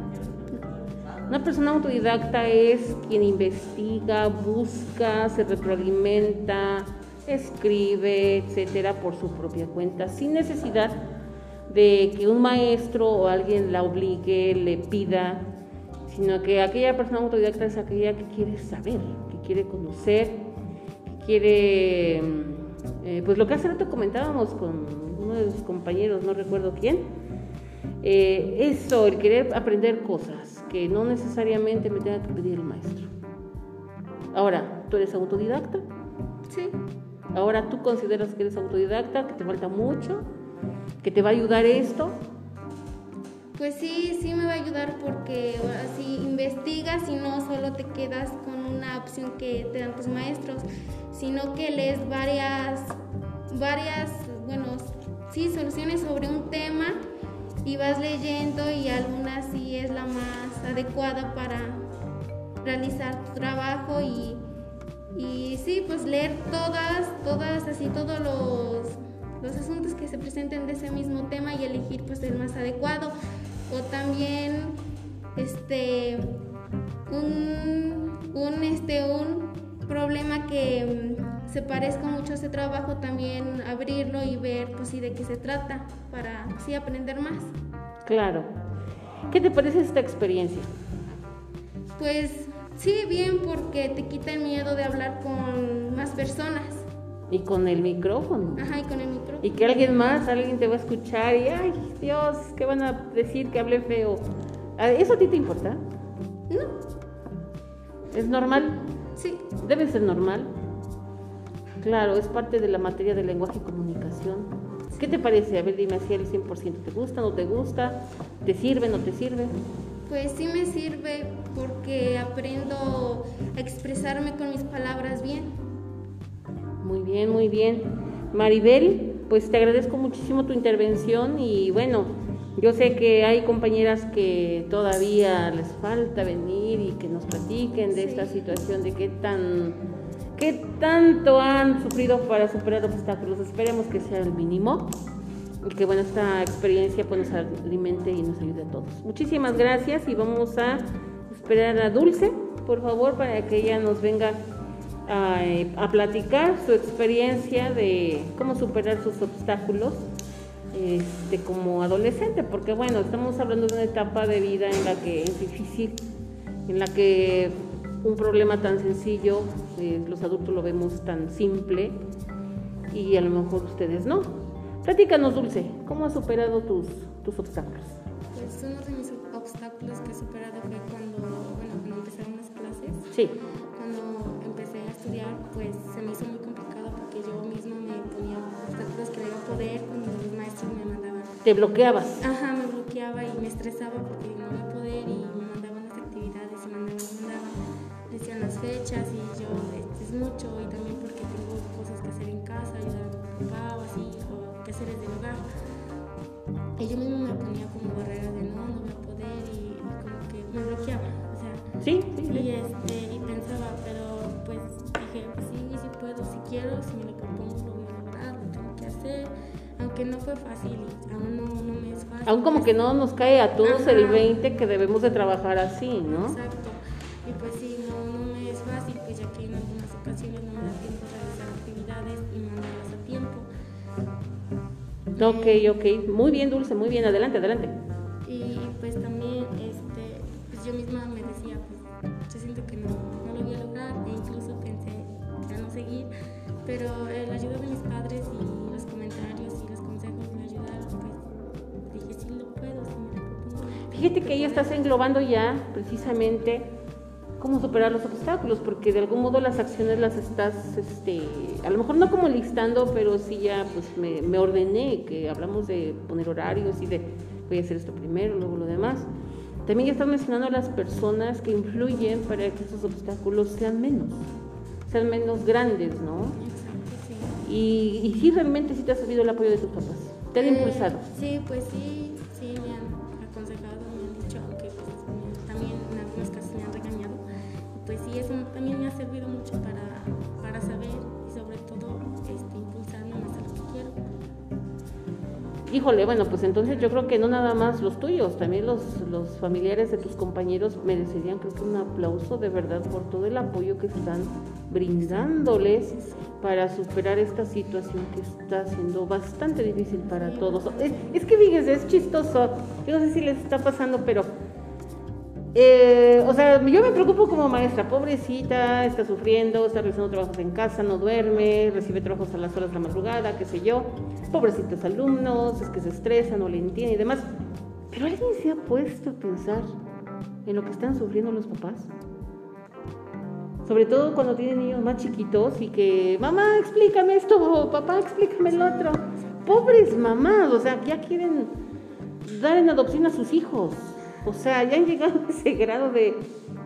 Una persona autodidacta es quien investiga, busca, se retroalimenta, escribe, etcétera, por su propia cuenta, sin necesidad de que un maestro o alguien la obligue, le pida, sino que aquella persona autodidacta es aquella que quiere saber, que quiere conocer, que quiere, eh, pues lo que hace rato comentábamos con uno de sus compañeros, no recuerdo quién, eh, eso, el querer aprender cosas que no necesariamente me tenga que pedir el maestro. Ahora, ¿tú eres autodidacta? Sí. Ahora tú consideras que eres autodidacta, que te falta mucho, que te va a ayudar esto. Pues sí, sí me va a ayudar porque así investigas y no solo te quedas con una opción que te dan tus maestros, sino que lees varias, varias, bueno, sí, soluciones sobre un tema y vas leyendo y alguna sí es la más adecuada para realizar tu trabajo y y sí, pues leer todas, todas, así todos los, los asuntos que se presenten de ese mismo tema y elegir pues el más adecuado. O también este un, un, este, un problema que mm, se parezca mucho a ese trabajo, también abrirlo y ver pues sí de qué se trata para sí aprender más. Claro. ¿Qué te parece esta experiencia? Pues Sí, bien, porque te quita el miedo de hablar con más personas. Y con el micrófono. Ajá, y con el micrófono. Y que alguien más, alguien te va a escuchar y, ay, Dios, ¿qué van a decir que hable feo? Ah, ¿Eso a ti te importa? No. ¿Es normal? Sí. Debe ser normal. Claro, es parte de la materia del lenguaje y comunicación. ¿Qué te parece? A ver, dime si el 100% te gusta, no te gusta, te sirve, no te sirve. Pues sí me sirve porque aprendo a expresarme con mis palabras bien. Muy bien, muy bien. Maribel, pues te agradezco muchísimo tu intervención y bueno, yo sé que hay compañeras que todavía les falta venir y que nos platiquen de esta situación, de qué tan qué tanto han sufrido para superar obstáculos. Esperemos que sea el mínimo y que bueno, esta experiencia pues nos alimente y nos ayude a todos. Muchísimas gracias y vamos a esperar a Dulce, por favor, para que ella nos venga a, a platicar su experiencia de cómo superar sus obstáculos este, como adolescente, porque bueno, estamos hablando de una etapa de vida en la que es difícil, en la que un problema tan sencillo, eh, los adultos lo vemos tan simple y a lo mejor ustedes no. Platícanos, Dulce, ¿cómo has superado tus, tus obstáculos? Pues uno de mis obstáculos que he superado fue cuando, bueno, cuando empezaron las clases. Sí. A estudiar, pues se me hizo muy complicado porque yo misma me ponía obstáculos que debía poder cuando los maestros me mandaban. ¿Te bloqueabas? Ajá, me bloqueaba y me estresaba porque no iba a poder y me mandaban las actividades y mandaban, mandaban, decían las fechas y yo, este es mucho y también porque tengo cosas que hacer en casa, ayudar a mi papá o así seres del hogar. Y yo mismo me ponía como barreras de no, no voy a poder y, como que me bloqueaba. O sea, sí, sí, y, este, puedo, si quiero, si me lo propongo, lo voy a lograr, lo tengo que hacer. Aunque no fue fácil aún no, no me es fácil. Aún como que no nos cae a todos el 20 que debemos de trabajar así, ¿no? Exacto. Y pues sí, no, no me es fácil, pues ya que en algunas ocasiones no me da tiempo de realizar actividades y mandarlas a tiempo. Ok, ok. Muy bien, Dulce, muy bien. Adelante, adelante. Pero la ayuda de mis padres y los comentarios y los consejos me ayudaron, pues dije, sí lo puedo, sí me lo propongo. Fíjate que ahí estás englobando ya precisamente cómo superar los obstáculos, porque de algún modo las acciones las estás, este, a lo mejor no como listando, pero sí ya pues me, ordené, que hablamos de poner horarios y de voy a hacer esto primero, luego lo demás. También ya estás mencionando las personas que influyen para que esos obstáculos sean menos, sean menos grandes, ¿no? Y, y sí, realmente sí te ha servido el apoyo de tus papás. Te han Eh, impulsado. Sí, pues sí, sí, me han aconsejado, me han dicho, aunque pues, también en algunos casos me han regañado. Pues sí, eso también me ha servido mucho para, para saber y sobre todo este, impulsarme más a lo que quiero. Híjole, bueno, pues entonces yo creo que no nada más los tuyos, también los, los familiares de tus compañeros merecerían creo que un aplauso de verdad por todo el apoyo que están brindándoles para superar esta situación que está siendo bastante difícil para todos. Es, es que fíjese, es chistoso, yo no sé si les está pasando, pero eh, o sea, yo me preocupo como maestra, pobrecita, está sufriendo, está realizando trabajos en casa, no duerme, recibe trabajos a las horas de la madrugada, qué sé yo. Pobrecitos alumnos, es que se estresan, no le entienden y demás. Pero alguien se ha puesto a pensar en lo que están sufriendo los papás. Sobre todo cuando tienen niños más chiquitos y que, mamá, explícame esto, papá, explícame el otro. Pobres mamás, o sea, ya quieren dar en adopción a sus hijos. O sea, ya han llegado a ese grado de,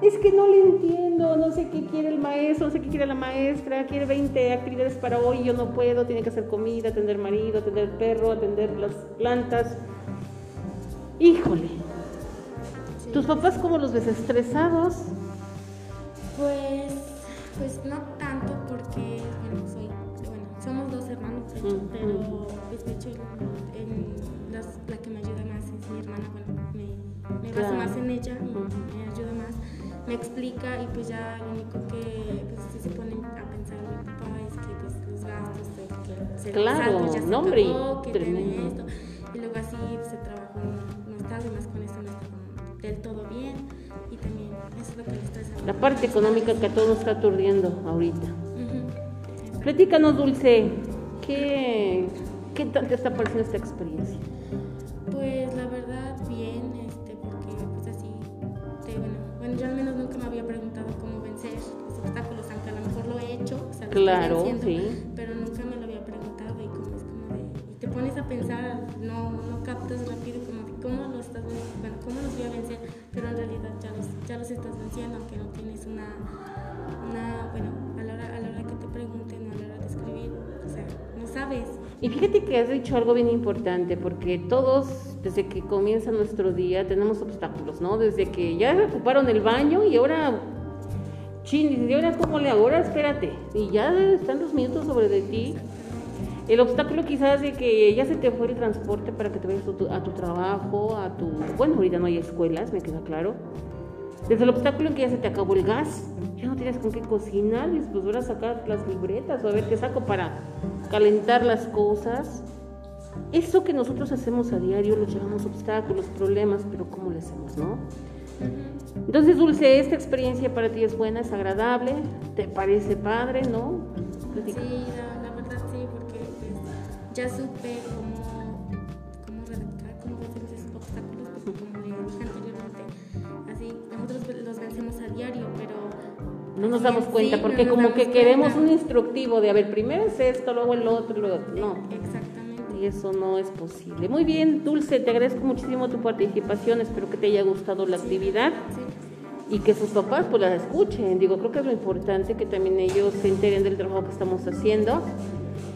es que no le entiendo, no sé qué quiere el maestro, no sé qué quiere la maestra, quiere 20 actividades para hoy, yo no puedo, tiene que hacer comida, atender marido, atender perro, atender las plantas. Híjole, Sí. ¿tus papás cómo los ves estresados? Pues, pues no tanto porque, bueno, soy, bueno, somos dos hermanos, de hecho, Ujú. pero pues de hecho en las- la que me ayuda más es mi hermana, bueno, me, me baso más en ella, me, ayuda más, me explica y pues ya lo único que pues sí se pone a pensar mi papá es que pues los gastos, que se Claro, saldo ya se no, hombre, acabó, que tiene esto, y luego así pues, el trabajo no, no está, además con esto no está del todo bien La parte económica que a todos nos está aturdiendo ahorita. Ujú. Platícanos, Dulce, ¿qué, qué te está pareciendo esta experiencia? Pues la verdad bien, este, porque pues así, de, bueno, bueno, yo al menos nunca me había preguntado cómo vencer los obstáculos, aunque a lo mejor lo he hecho, o sea, Claro, sí. Y fíjate que has dicho algo bien importante, porque todos, desde que comienza nuestro día, tenemos obstáculos, ¿no? Desde que ya ocuparon el baño y ahora, chin, ¿y ahora cómo le? Ahora espérate. Y ya están los minutos sobre de ti. El obstáculo quizás de que ya se te fue el transporte para que te vayas a tu trabajo, a tu... Bueno, ahorita no hay escuelas, me queda claro. Desde el obstáculo en que ya se te acabó el gas, ya no tienes con qué cocinar, y pues a sacar las libretas o a ver qué saco para calentar las cosas. Eso que nosotros hacemos a diario lo llamamos obstáculos, problemas, pero ¿cómo lo hacemos, no? Entonces, Dulce, esta experiencia para ti es buena, es agradable, te parece padre, ¿no? Sí, la, la verdad sí, porque pues, ya supe nosotros los vencemos a diario, pero No nos damos en cuenta, sí, porque no como que queremos cuenta. un instructivo de, a ver, primero es esto, luego el otro, luego no. Exactamente. Y eso no es posible. Muy bien, Dulce, te agradezco muchísimo tu participación, espero que te haya gustado la actividad Sí, y que sus papás pues la escuchen. Digo, creo que es lo importante que también ellos se enteren del trabajo que estamos haciendo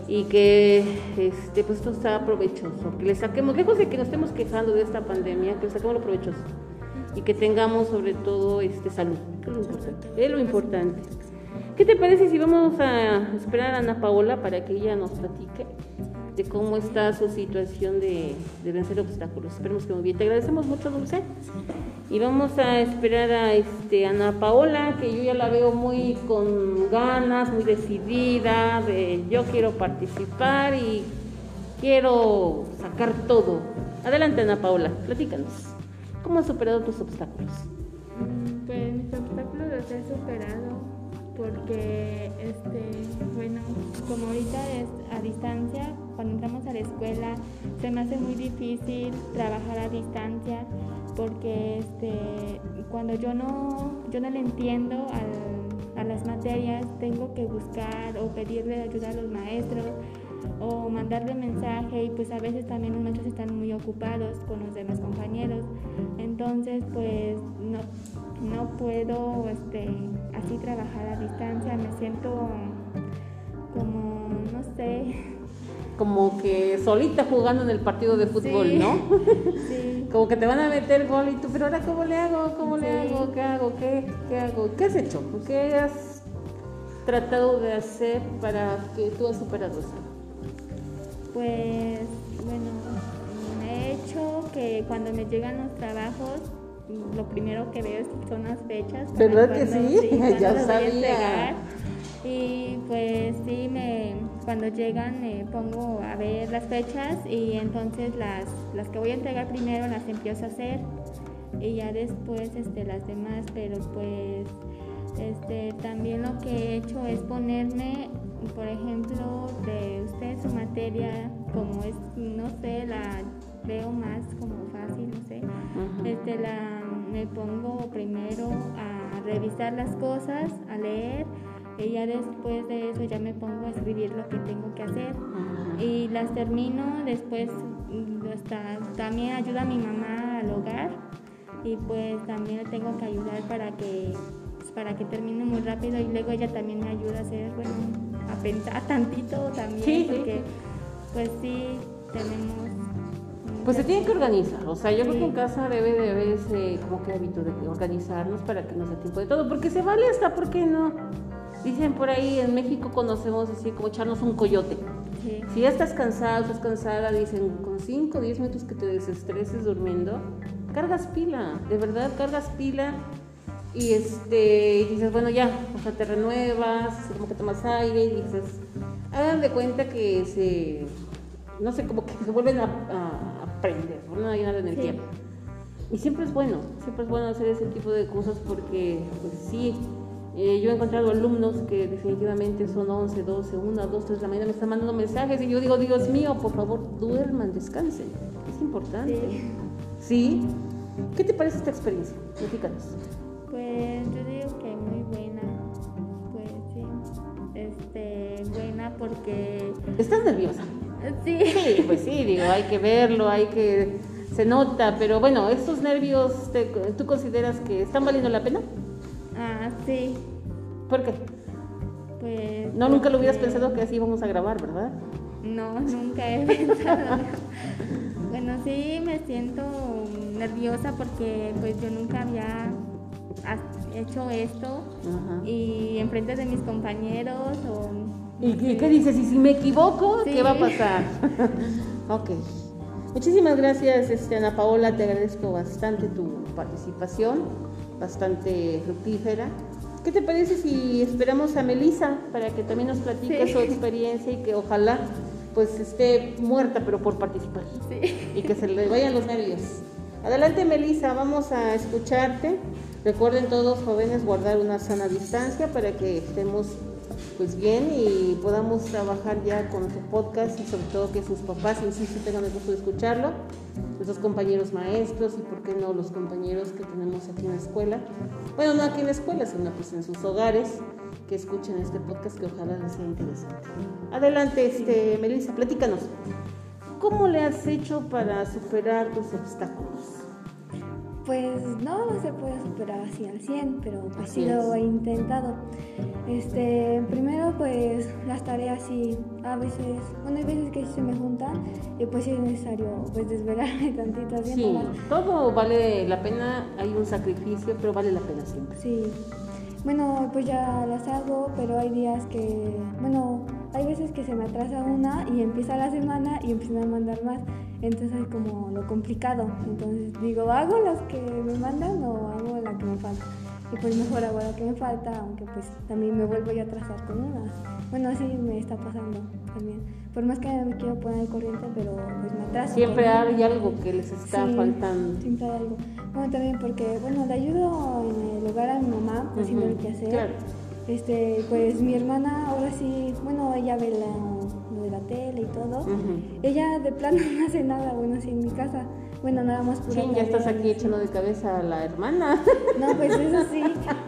y que este pues esto está provechoso, que le saquemos, lejos de que nos estemos quejando de esta pandemia, que le saquemos lo provechoso y que tengamos sobre todo este salud, que es lo importante. Es lo importante. ¿Qué te parece si vamos a esperar a Ana Paola para que ella nos platique de cómo está su situación de, de vencer obstáculos? Esperemos que muy bien. Te agradecemos mucho, Dulce. Y vamos a esperar a este, Ana Paola, que yo ya la veo muy con ganas, muy decidida, de yo quiero participar y quiero sacar todo. Adelante, Ana Paola, platícanos. ¿Cómo has superado tus obstáculos? Pues mis obstáculos los he superado porque, este, bueno, como ahorita es a distancia, cuando entramos a la escuela se me hace muy difícil trabajar a distancia porque, este, cuando yo no, yo no le entiendo a las materias, tengo que buscar o pedirle ayuda a los maestros o mandarle mensaje y pues a veces también los maestros están muy ocupados con los demás compañeros. Entonces pues no, no puedo este, así trabajar a distancia, me siento como, no sé. Como que solita jugando en el partido de fútbol, Sí. ¿no? (laughs) Sí. Como que te van a meter gol y tú, pero ahora ¿cómo le hago? ¿Cómo le hago? ¿Qué hago? ¿Qué, ¿Qué hago? ¿Qué has hecho? ¿Qué has tratado de hacer para que tú has superado esto? Pues, bueno, he hecho que cuando me llegan los trabajos, lo primero que veo son las fechas. ¿Verdad que sí? cuándo (laughs) Ya sabía. Y pues sí, me, cuando llegan me pongo a ver las fechas y entonces las, las que voy a entregar primero las empiezo a hacer y ya después este, las demás, pero pues este, también lo que he hecho es ponerme, por ejemplo, de usted su materia, como es, no sé, la veo más como fácil, no sé, este, la, me pongo primero a revisar las cosas, a leer, y ya después de eso ya me pongo a escribir lo que tengo que hacer. Y las termino, después mm, hasta, también ayuda a mi mamá al hogar y pues también le tengo que ayudar para que pues, para que termine muy rápido y luego ella también me ayuda a hacer, bueno, a pensar tantito también Sí, sí, porque sí. pues sí tenemos Pues se tienen que organizar, o sea, yo creo que en Sí. casa debe de haber ese como que hábito de organizarnos para que nos dé tiempo de todo, porque se vale hasta, ¿por qué no? Dicen por ahí, en México conocemos así como echarnos un coyote. sí. Si ya estás cansado, estás cansada, dicen, con 5 o 10 minutos que te desestreses durmiendo, cargas pila, de verdad cargas pila y este, dices, bueno, ya, o sea, te renuevas, como que tomas aire y dices, hagan de cuenta que se, no sé, como que se vuelven a, a, a prender, vuelven a llenar de energía. Sí. Y siempre es bueno, siempre es bueno hacer ese tipo de cosas porque, pues sí, eh, yo he encontrado alumnos que definitivamente son 11, 12, 1, 2, 3 de la mañana, me están mandando mensajes y yo digo, Dios mío, por favor, duerman, descansen. Es importante. Sí. ¿Qué te parece esta experiencia? Platícanos. Pues yo digo que muy buena, pues sí, este, buena porque ¿Estás nerviosa? sí, Sí, pues sí, digo, hay que verlo, hay que... Se nota, pero bueno, ¿estos nervios te- tú consideras que están valiendo la pena? ah, sí, ¿Por qué? pues. No, nunca lo hubieras pensado que así íbamos a grabar, ¿verdad? No, nunca he (laughs) pensado. bueno, sí, me siento nerviosa porque pues yo nunca había ha- hecho esto Ajá. y enfrente de mis compañeros o ¿Y qué, qué dices? ¿Y si me equivoco? Sí. ¿Qué va a pasar? (laughs) ok. Muchísimas gracias, este, Ana Paola. Te agradezco bastante tu participación, bastante fructífera. ¿Qué te parece si esperamos a Melissa para que también nos platique Sí. su experiencia y que ojalá pues esté muerta pero por participar sí. y que se le vayan los nervios. Adelante Melissa, vamos a escucharte. Recuerden todos jóvenes guardar una sana distancia para que estemos pues bien y podamos trabajar ya con su podcast y sobre todo que sus papás, insisto, tengan el gusto de escucharlo, nuestros compañeros maestros y por qué no los compañeros que tenemos aquí en la escuela. Bueno, no aquí en la escuela, sino pues en sus hogares que escuchen este podcast que ojalá les sea interesante. Adelante, este, Melissa, platícanos. ¿Cómo le has hecho para superar tus obstáculos? Pues no se puede superar así al 100, pero pues Así sí lo es. he intentado. Este, primero pues las tareas sí, a veces, bueno hay veces que se me juntan y pues sí es necesario pues desvelarme (laughs) tantito Sí, todo vale la pena, hay un sacrificio, pero vale la pena siempre. Sí. Bueno, pues ya las hago, pero hay días que, bueno, hay veces que se me atrasa una y empieza la semana y empiezan a mandar más. Entonces es como lo complicado. Entonces digo, ¿hago las que me mandan o hago la que me falta? Y pues mejor hago la que me falta, aunque pues también me vuelvo yo a atrasar con una. Bueno, así me está pasando también. Por más que me quiero poner al corriente, pero pues me atraso. Siempre hay algo que les está Sí, faltando. Siempre hay algo. Bueno, también porque, bueno, le ayudo en el hogar a mi mamá haciendo Ujú, el quehacer. claro. Este, pues mi hermana ahora sí, bueno, ella ve la, lo de la tele y todo. Ella de plano (laughs) no hace nada bueno así en mi casa. Bueno, nada más pura Sí, ya estás aquí echando de cabeza a la hermana. No, pues eso sí,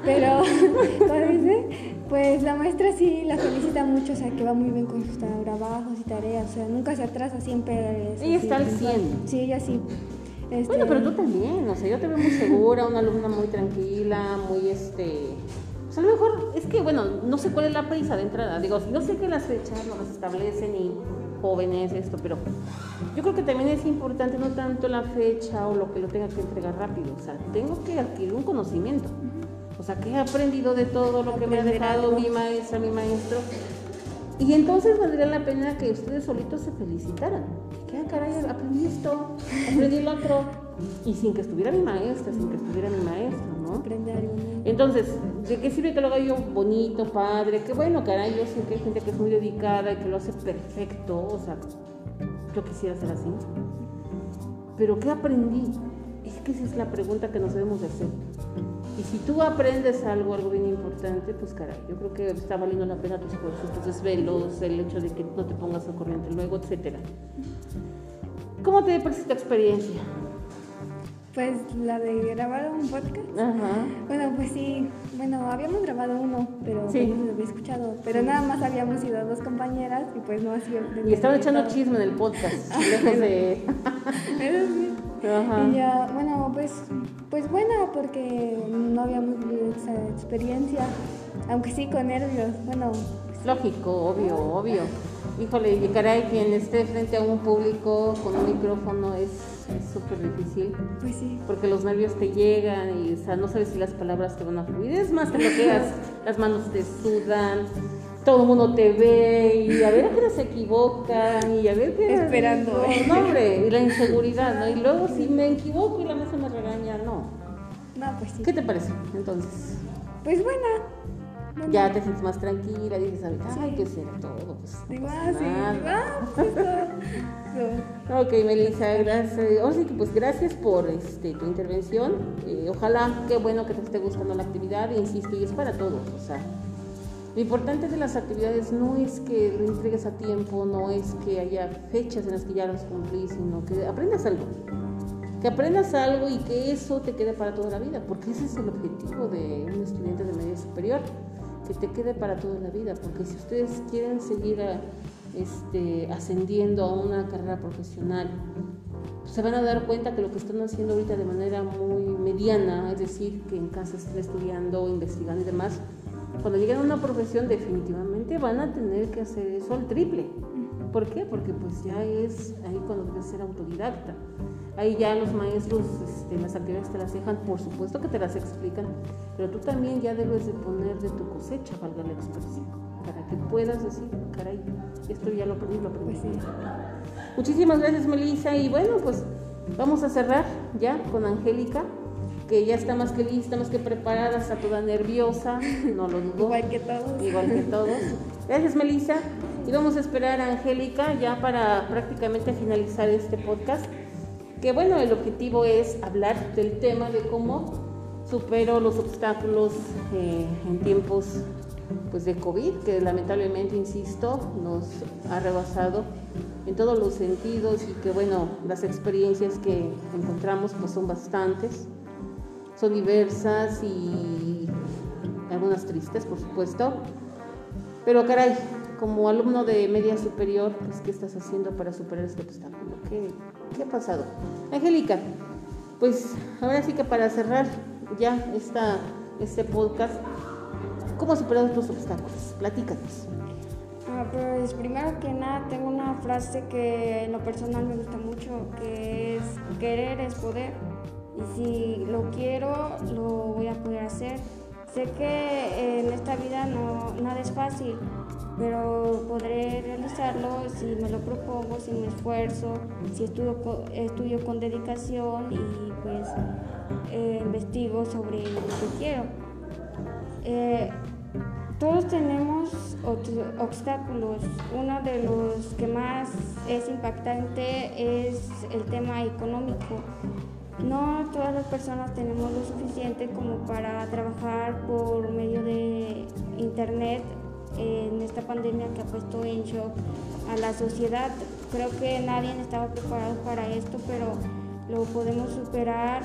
pero, (laughs) ¿cómo dice? Pues la maestra sí la felicita mucho, o sea, que va muy bien con sus trabajos y tareas, o sea, nunca se atrasa, siempre es Ella está al puntual. 100. Sí, ella sí. Este, Bueno, pero tú también, o sea, yo te veo muy segura, una alumna muy tranquila, muy este, pues a lo mejor es que, bueno, no sé cuál es la prisa de entrada. Digo, no sé que las fechas no las establecen y jóvenes, esto, pero yo creo que también es importante no tanto la fecha o lo que lo tenga que entregar rápido. O sea, tengo que adquirir un conocimiento. O sea, que he aprendido de todo lo que me ha dejado mi maestra, mi maestro. Y entonces valdría la pena que ustedes solitos se felicitaran. Que, ah, caray, aprendí esto, aprendí el otro. Y sin que estuviera mi maestra, sin que estuviera mi maestro, ¿no? Entonces, ¿de qué sirve que lo haga yo bonito, padre? Que bueno, caray, yo sé que hay gente que es muy dedicada y que lo hace perfecto. O sea, yo quisiera ser así. Pero ¿qué aprendí? Es que esa es la pregunta que nos debemos de hacer. Y si tú aprendes algo, algo bien importante, pues caray, yo creo que está valiendo la pena tus esfuerzos, tus desvelos, el hecho de que no te pongas al corriente luego, etcétera. ¿Cómo te parece esta experiencia? Pues la de grabar un podcast. Ajá. Bueno, pues sí, bueno, habíamos grabado uno, pero Sí. no lo había escuchado. Pero nada más habíamos ido dos compañeras y pues no hacía. Y estaban echando chisme en el podcast, (laughs) lejos de... Eso sí. Ajá. Y ya, bueno, pues, pues buena porque no habíamos vivido esa experiencia, aunque sí con nervios. Bueno, Lógico, obvio, obvio. Híjole, y caray, quien esté frente a un público con un micrófono es es súper difícil. pues sí. Porque los nervios te llegan y o sea, no sabes si las palabras te van a fluir. Es más, te bloqueas, (laughs) las manos te sudan, todo el mundo te ve y a ver a qué se equivocan y a ver qué... Esperando, No, ¿eh? no, hombre, y la (laughs) inseguridad, ¿no? Y luego si me equivoco y la mesa me regaña, no. No, pues sí. ¿Qué te parece entonces? Pues buena. Ya te sientes más tranquila, dices, ay, que será todo. Pues, no pasa ah, sí. nada. ah, pues. Ok, Melissa, gracias. Ahora sí que pues gracias por este, tu intervención. Eh, ojalá, qué bueno que te esté gustando la actividad, insisto, y es para todos. O sea, lo importante de las actividades no es que lo entregues a tiempo, no es que haya fechas en las que ya las cumplís, sino que aprendas algo. Que aprendas algo y que eso te quede para toda la vida, porque ese es el objetivo de un estudiante de media superior, que te quede para toda la vida, porque si ustedes quieren seguir a- este, ascendiendo a una carrera profesional, pues se van a dar cuenta que lo que están haciendo ahorita de manera muy mediana, es decir, que en casa estén estudiando, investigando y demás, cuando lleguen a una profesión definitivamente van a tener que hacer eso al triple. ¿Por qué? Porque pues ya es ahí cuando debes ser autodidacta. Ahí ya los maestros este, las actividades te las dejan, por supuesto que te las explican, pero tú también ya debes de poner de tu cosecha, valga la expresión, para que puedas decir, caray, esto ya lo aprendí, lo aprendí. Muchísimas gracias, Melissa. Y bueno, pues vamos a cerrar ya con Angélica, que ya está más que lista, más que preparada, está toda nerviosa, no lo dudo. Igual que todos. Igual que todos. Gracias, Melissa. Y vamos a esperar a Angélica ya para prácticamente finalizar este podcast. Que bueno, el objetivo es hablar del tema de cómo supero los obstáculos eh, en tiempos pues de COVID, que lamentablemente, insisto, nos ha rebasado en todos los sentidos y que bueno, las experiencias que encontramos pues son bastantes, son diversas y algunas tristes, por supuesto. Pero caray, como alumno de media superior, pues, ¿qué estás haciendo para superar este obstáculo? ¿Qué, qué ha pasado? Angélica, pues ahora sí que para cerrar ya esta, este podcast, ¿cómo has superado tus obstáculos? Platícanos. Ah, pues primero que nada tengo una frase que en lo personal me gusta mucho, que es querer es poder. Y si lo quiero, lo voy a poder hacer. Sé que en esta vida no, nada es fácil, pero podré realizarlo si me lo propongo, si me esfuerzo, si estudio, co- estudio con dedicación y pues eh, investigo sobre lo que quiero. Eh, todos tenemos obst- obstáculos. Uno de los que más es impactante es el tema económico. No todas las personas tenemos lo suficiente como para trabajar por medio de internet en esta pandemia que ha puesto en shock a la sociedad. Creo que nadie estaba preparado para esto, pero lo podemos superar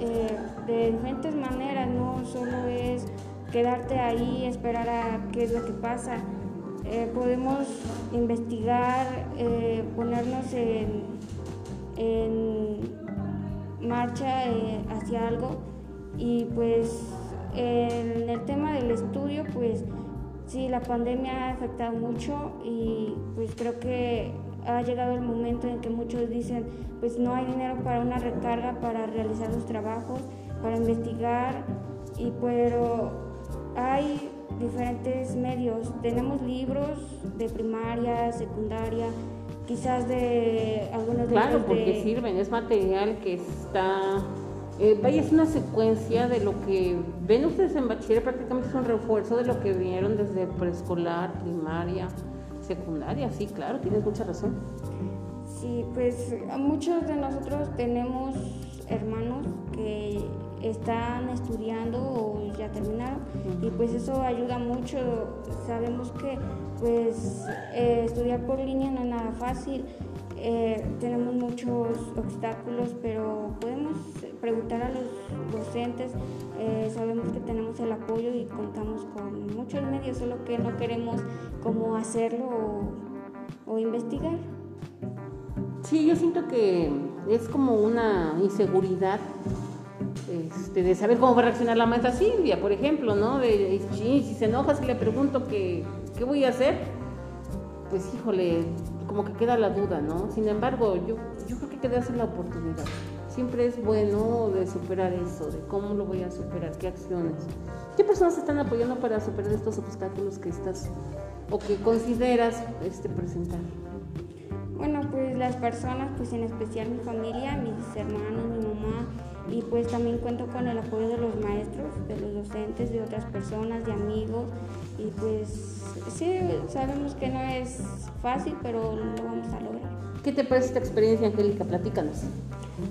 eh, de diferentes maneras, no solo es quedarte ahí, esperar a qué es lo que pasa. Eh, podemos investigar, eh, ponernos en, en marcha hacia algo y pues en el tema del estudio, pues sí, la pandemia ha afectado mucho y pues creo que ha llegado el momento en que muchos dicen, pues no hay dinero para una recarga, para realizar los trabajos, para investigar, y pero hay diferentes medios. Tenemos libros de primaria, secundaria, quizás de algunos Claro, porque sirven, es material que está eh, vaya, es una secuencia de lo que ven ustedes en bachiller, prácticamente es un refuerzo de lo que vieron desde preescolar, primaria, secundaria, sí, claro, tienes mucha razón. Sí, pues muchos de nosotros tenemos hermanos que están estudiando o ya terminaron y pues eso ayuda mucho. Sabemos que pues eh, estudiar por línea no es nada fácil, eh, tenemos muchos obstáculos, pero podemos preguntar a los docentes, eh, sabemos que tenemos el apoyo y contamos con muchos medios, solo que no queremos cómo hacerlo o, investigar. Sí, yo siento que es como una inseguridad este, de saber cómo va a reaccionar la maestra Silvia, por ejemplo, ¿no? De, si se enoja si le pregunto qué voy a hacer, pues híjole, como que queda la duda, ¿no? Sin embargo, yo, yo creo que hay que la oportunidad. Siempre es bueno de superar eso, de cómo lo voy a superar, qué acciones. ¿Qué personas están apoyando para superar estos obstáculos que estás o que consideras este, presentar? Bueno, pues las personas, pues en especial mi familia, mis hermanos, mi mamá, y pues también cuento con el apoyo de los maestros, de los docentes, de otras personas, de amigos, y pues sí, sabemos que no es fácil, pero lo vamos a lograr. ¿Qué te parece esta experiencia, Angélica? Platícanos.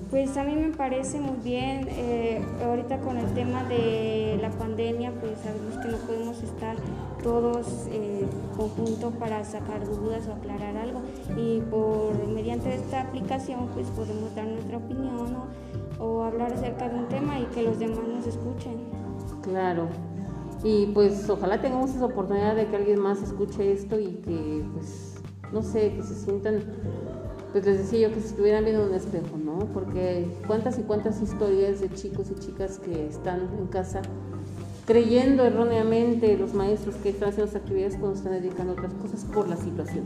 Pues a mí me parece muy bien. Eh, ahorita con el tema de la pandemia, pues sabemos que no podemos estar todos eh, conjuntos para sacar dudas o aclarar algo. Y por mediante esta aplicación, pues podemos dar nuestra opinión o hablar acerca de un tema y que los demás nos escuchen. Claro. Y pues ojalá tengamos esa oportunidad de que alguien más escuche esto y que pues, no sé, que se sientan, pues les decía yo que se estuvieran viendo un espejo, ¿no? Porque cuántas y cuántas historias de chicos y chicas que están en casa creyendo erróneamente los maestros que están haciendo las actividades cuando están dedicando a otras cosas por la situación,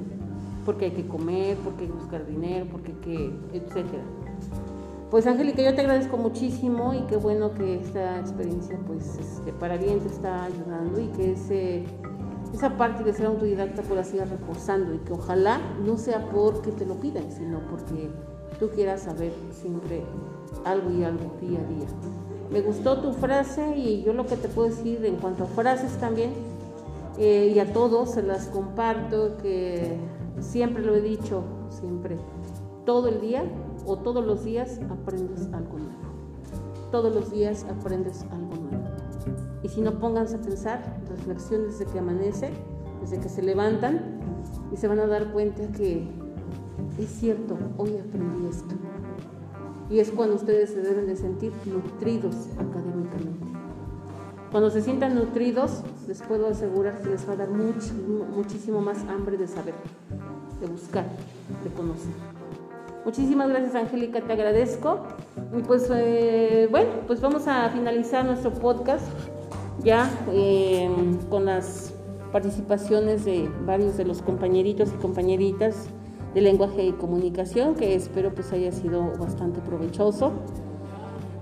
porque hay que comer, porque hay que buscar dinero, porque hay que, etcétera. Pues Angélica, yo te agradezco muchísimo y qué bueno que esta experiencia pues este, para bien te está ayudando y que ese, esa parte de ser autodidacta pueda seguir reforzando y que ojalá no sea porque te lo pidan, sino porque tú quieras saber siempre algo y algo día a día. Me gustó tu frase y yo lo que te puedo decir en cuanto a frases también, eh, y a todos se las comparto, que siempre lo he dicho, siempre, todo el día o todos los días aprendes algo nuevo. Todos los días aprendes algo nuevo. Y si no, pónganse a pensar, reflexionen desde que amanece, desde que se levantan y se van a dar cuenta que es cierto, hoy aprendí esto. Y es cuando ustedes se deben de sentir nutridos académicamente. Cuando se sientan nutridos, les puedo asegurar que les va a dar muchísimo más hambre de saber, de buscar, de conocer. Muchísimas gracias Angélica, te agradezco. Y pues eh, bueno, pues vamos a finalizar nuestro podcast ya eh, con las participaciones de varios de los compañeritos y compañeritas de lenguaje y comunicación, que espero pues haya sido bastante provechoso.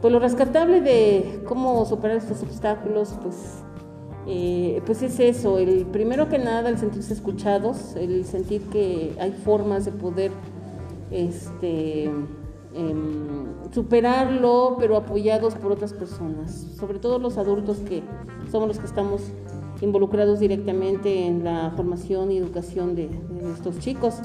Pues lo rescatable de cómo superar estos obstáculos, pues, eh, pues es eso, el primero que nada el sentirse escuchados, el sentir que hay formas de poder este, em, superarlo, pero apoyados por otras personas, sobre todo los adultos que somos los que estamos involucrados directamente en la formación y educación de, estos chicos,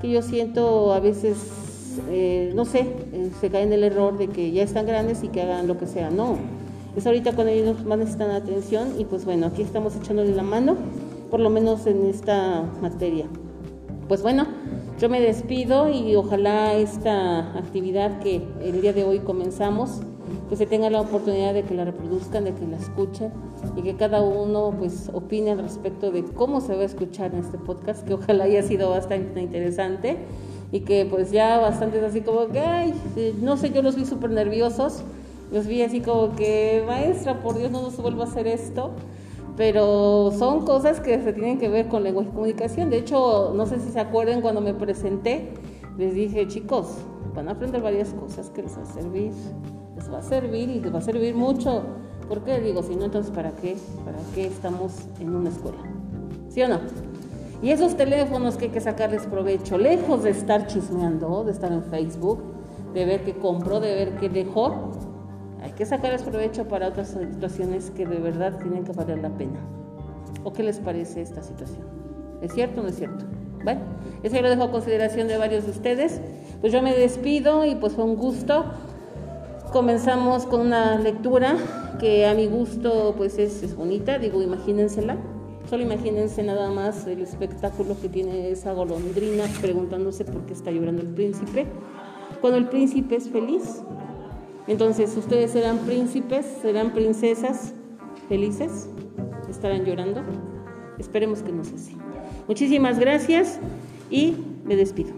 que yo siento a veces, eh, no sé, eh, se caen en el error de que ya están grandes y que hagan lo que sea. No, es ahorita cuando ellos más necesitan atención y pues bueno, aquí estamos echándole la mano, por lo menos en esta materia. Pues bueno, yo me despido y ojalá esta actividad que el día de hoy comenzamos, pues se tenga la oportunidad de que la reproduzcan, de que la escuchen y que cada uno pues opine al respecto de cómo se va a escuchar en este podcast, que ojalá haya sido bastante interesante y que pues ya bastante así como que, ay, no sé, yo los vi súper nerviosos los vi así como que, maestra, por Dios, no nos vuelva a hacer esto. Pero son cosas que se tienen que ver con lenguaje y comunicación. De hecho, no sé si se acuerdan cuando me presenté, les dije, chicos, van a aprender varias cosas que les va a servir. Les va a servir y les va a servir mucho. ¿Por qué? Digo, si no, entonces, ¿para qué? ¿Para qué estamos en una escuela? ¿Sí o no? Y esos teléfonos que hay que sacarles provecho, lejos de estar chismeando, de estar en Facebook, de ver qué compró, de ver qué dejó, hay que sacarles provecho para otras situaciones que de verdad tienen que valer la pena. ¿O qué les parece esta situación? ¿Es cierto o no es cierto? Bueno, eso lo dejo a consideración de varios de ustedes. Pues yo me despido y pues fue un gusto. Comenzamos con una lectura que a mi gusto pues es, es bonita, digo, imagínensela. Solo imagínense nada más el espectáculo que tiene esa golondrina preguntándose por qué está llorando el príncipe. Cuando el príncipe es feliz, entonces, ¿ustedes serán príncipes, serán princesas felices? ¿Estarán llorando? Esperemos que no sea así. Muchísimas gracias y me despido.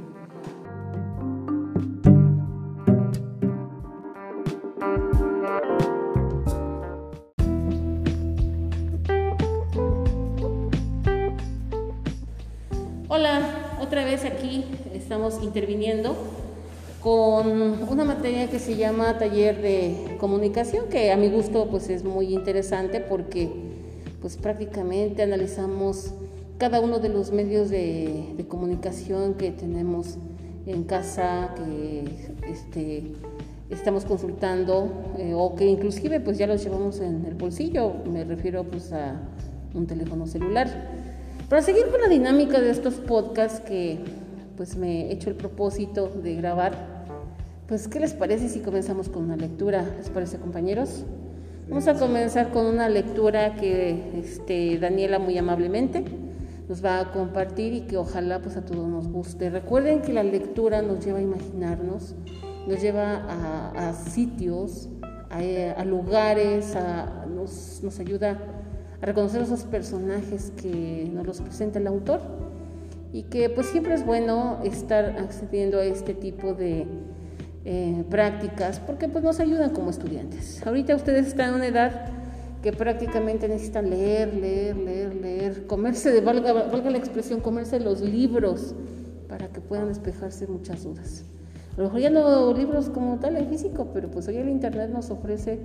Hola, otra vez aquí estamos interviniendo con una materia que se llama taller de comunicación, que a mi gusto pues es muy interesante porque pues prácticamente analizamos cada uno de los medios de, comunicación que tenemos en casa, que este, estamos consultando eh, o que inclusive pues ya los llevamos en el bolsillo, me refiero pues a un teléfono celular. Para seguir con la dinámica de estos podcasts que pues me he hecho el propósito de grabar, pues, ¿qué les parece si comenzamos con una lectura? ¿Les parece, compañeros? Vamos a comenzar con una lectura que este, Daniela muy amablemente nos va a compartir y que ojalá pues a todos nos guste. Recuerden que la lectura nos lleva a imaginarnos, nos lleva a, sitios, a, lugares, nos, nos ayuda a reconocer esos personajes que nos los presenta el autor y que pues siempre es bueno estar accediendo a este tipo de eh, prácticas, porque pues nos ayudan como estudiantes. Ahorita ustedes están en una edad que prácticamente necesitan leer, leer, leer, leer, comerse, de, valga, valga la expresión, comerse los libros para que puedan despejarse muchas dudas. A lo mejor ya no libros como tal en físico, pero pues hoy el Internet nos ofrece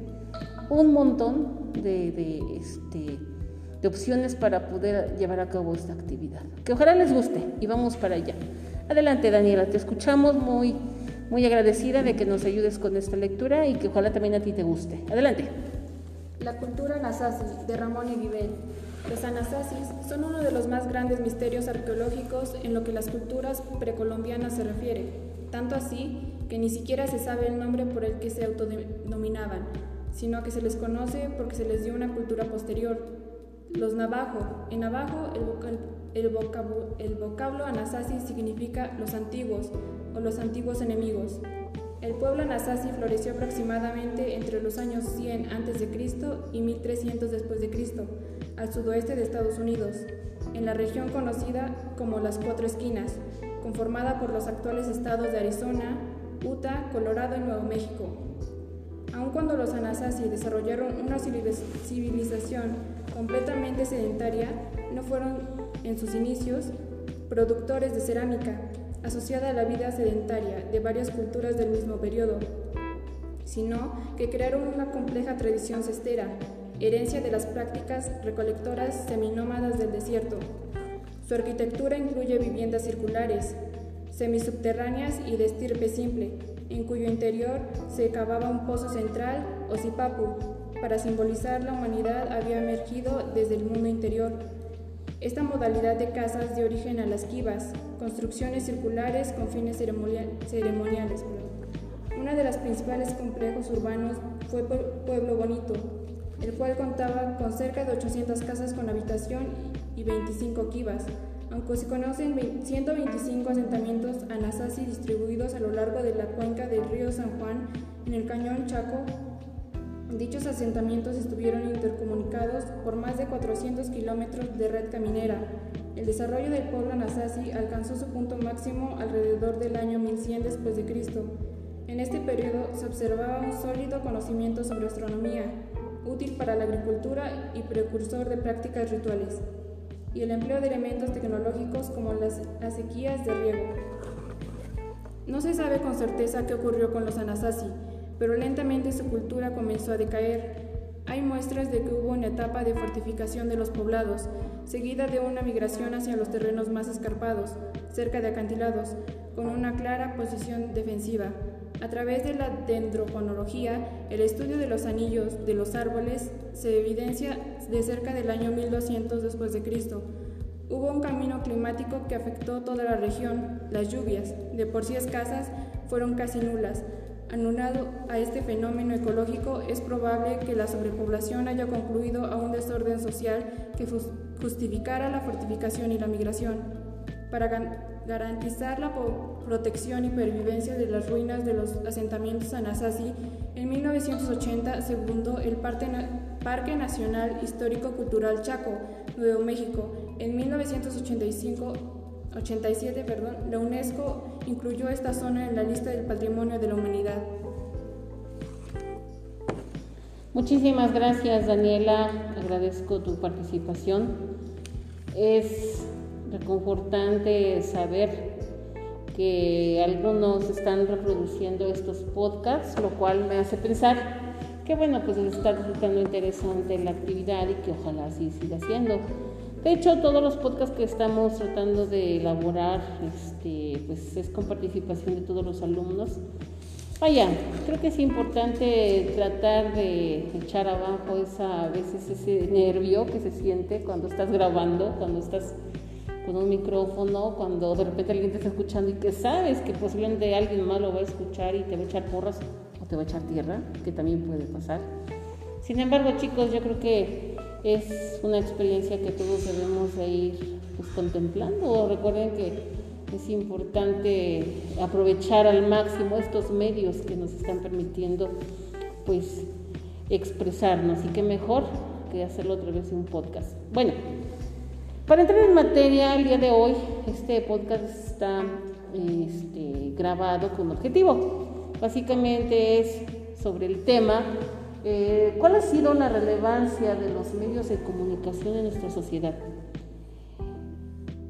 un montón de, de, este, de opciones para poder llevar a cabo esta actividad. Que ojalá les guste y vamos para allá. Adelante Daniela, te escuchamos muy muy agradecida de que nos ayudes con esta lectura y que ojalá también a ti te guste. Adelante. La cultura Anasazi, de Ramón Eguibel. Los Anasasis son uno de los más grandes misterios arqueológicos en lo que las culturas precolombianas se refiere, tanto así que ni siquiera se sabe el nombre por el que se autodenominaban, sino que se les conoce porque se les dio una cultura posterior. Los Navajo. En Navajo el, vocablo, vocablo Anasazi significa los antiguos, o los antiguos enemigos. El pueblo Anasazi floreció aproximadamente entre los años 100 a.C. y 1300 después de Cristo, al sudoeste de Estados Unidos, en la región conocida como las Cuatro Esquinas, conformada por los actuales estados de Arizona, Utah, Colorado y Nuevo México. Aun cuando los Anasazi desarrollaron una civilización completamente sedentaria, no fueron en sus inicios productores de cerámica, asociada a la vida sedentaria de varias culturas del mismo periodo, sino que crearon una compleja tradición cestera, herencia de las prácticas recolectoras seminómadas del desierto. Su arquitectura incluye viviendas circulares, semisubterráneas y de estirpe simple, en cuyo interior se cavaba un pozo central o zipapu, para simbolizar la humanidad había emergido desde el mundo interior esta modalidad de casas dio origen a las kivas, construcciones circulares con fines ceremoniales. Uno de los principales complejos urbanos fue Pueblo Bonito, el cual contaba con cerca de 800 casas con habitación y 25 kivas, aunque se conocen 125 asentamientos anasasi distribuidos a lo largo de la cuenca del río San Juan en el cañón Chaco Dichos asentamientos estuvieron intercomunicados por más de 400 kilómetros de red caminera. El desarrollo del pueblo Anasazi alcanzó su punto máximo alrededor del año 1100 después de Cristo, En este periodo se observaba un sólido conocimiento sobre astronomía, útil para la agricultura y precursor de prácticas rituales, y el empleo de elementos tecnológicos como las acequias de riego. No se sabe con certeza qué ocurrió con los Anasazi, pero lentamente su cultura comenzó a decaer. Hay muestras de que hubo una etapa de fortificación de los poblados, seguida de una migración hacia los terrenos más escarpados, cerca de acantilados, con una clara posición defensiva. A través de la dendrofonología, el estudio de los anillos de los árboles se evidencia de cerca del año 1200 después de Cristo. Hubo un camino climático que afectó toda la región. Las lluvias, de por sí escasas, fueron casi nulas. Anunado a este fenómeno ecológico, es probable que la sobrepoblación haya concluido a un desorden social que justificara la fortificación y la migración. Para garantizar la protección y pervivencia de las ruinas de los asentamientos Anasazi, en 1980 se fundó el Parque Nacional Histórico Cultural Chaco, Nuevo México. En 1985 87, perdón, la UNESCO incluyó esta zona en la lista del Patrimonio de la Humanidad. Muchísimas gracias Daniela, agradezco tu participación. Es reconfortante saber que algunos están reproduciendo estos podcasts, lo cual me hace pensar que bueno, pues les está resultando interesante la actividad y que ojalá así siga siendo. De hecho, todos los podcasts que estamos tratando de elaborar, este, pues es con participación de todos los alumnos. Vaya, creo que es importante tratar de echar abajo esa, a veces ese nervio que se siente cuando estás grabando, cuando estás con un micrófono, cuando de repente alguien te está escuchando y que sabes que posiblemente alguien más lo va a escuchar y te va a echar porras o te va a echar tierra, que también puede pasar. Sin embargo, chicos, yo creo que es una experiencia que todos debemos de ir pues, contemplando. Recuerden que es importante aprovechar al máximo estos medios que nos están permitiendo pues expresarnos y qué mejor que hacerlo a través de un podcast. Bueno, para entrar en materia el día de hoy, este podcast está este, grabado con objetivo. Básicamente es sobre el tema eh, ¿Cuál ha sido la relevancia de los medios de comunicación en nuestra sociedad?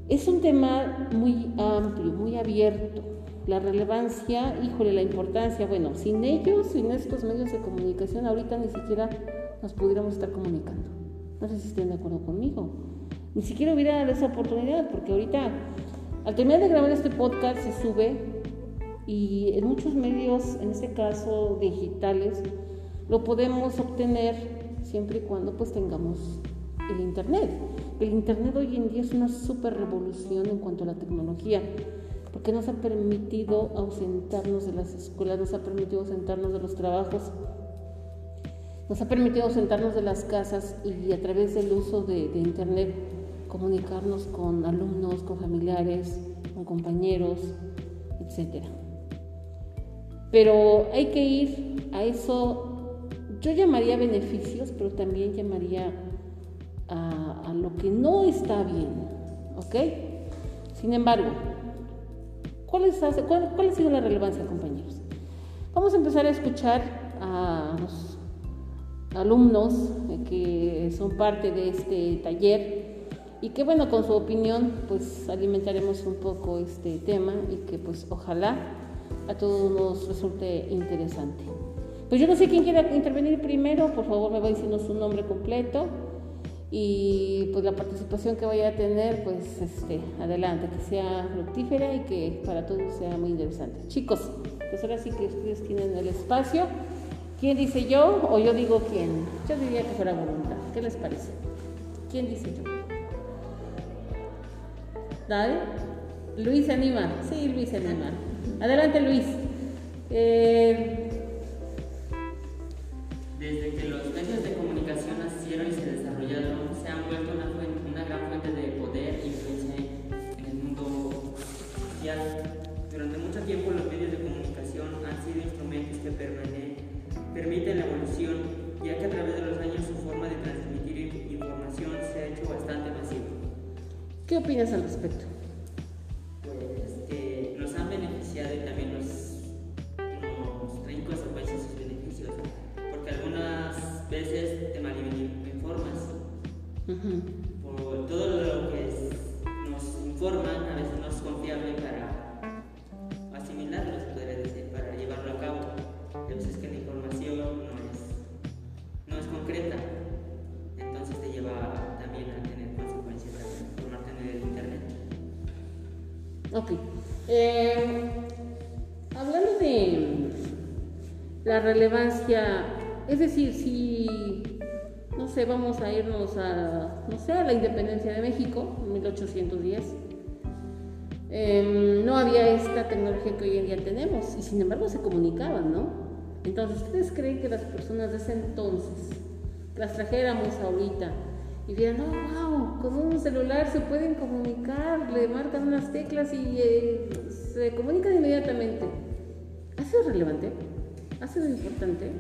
Es un tema muy amplio, muy abierto. La relevancia, híjole, la importancia, bueno, sin ellos, sin estos medios de comunicación, ahorita ni siquiera nos pudiéramos estar comunicando. No sé si estén de acuerdo conmigo. Ni siquiera hubiera dado esa oportunidad, porque ahorita, al terminar de grabar este podcast, se sube y en muchos medios, en este caso digitales, lo podemos obtener siempre y cuando pues tengamos el Internet. El Internet hoy en día es una super revolución en cuanto a la tecnología, porque nos ha permitido ausentarnos de las escuelas, nos ha permitido ausentarnos de los trabajos, nos ha permitido ausentarnos de las casas y a través del uso de, de Internet comunicarnos con alumnos, con familiares, con compañeros, etc. Pero hay que ir a eso yo llamaría beneficios, pero también llamaría a, lo que no está bien, ¿ok? Sin embargo, ¿cuál, ¿cuál, ha sido la relevancia, compañeros? Vamos a empezar a escuchar a los alumnos que son parte de este taller y que bueno, con su opinión pues alimentaremos un poco este tema y que pues ojalá a todos nos resulte interesante. Pues yo no sé quién quiera intervenir primero, por favor me va diciendo su nombre completo y pues la participación que vaya a tener, pues este, adelante, que sea fructífera y que para todos sea muy interesante. Chicos, pues ahora sí que ustedes tienen el espacio. ¿Quién dice yo o yo digo quién? Yo diría que fuera voluntad. ¿Qué les parece? ¿Quién dice yo? ¿Dale? Luis anima. Sí, Luis anima. Adelante, Luis. Eh, desde que los medios de comunicación nacieron y se desarrollaron, se han vuelto una, gran fuente de poder e influencia en el mundo social. Durante mucho tiempo los medios de comunicación han sido instrumentos que permiten la evolución, ya que a través de los años su forma de transmitir información se ha hecho bastante masiva. ¿Qué opinas al respecto? Relevancia, es decir, si, no sé, vamos a irnos a, no sé, a la independencia de México, en 1810, em, no había esta tecnología que hoy en día tenemos y sin embargo se comunicaban, ¿no? Entonces, ¿ustedes creen que las personas de ese entonces, las trajéramos ahorita, y dirán, oh, wow, con un celular se pueden comunicar, le marcan unas teclas y eh, se comunican inmediatamente. ¿Ha sido relevante? ¿Ha sido importante?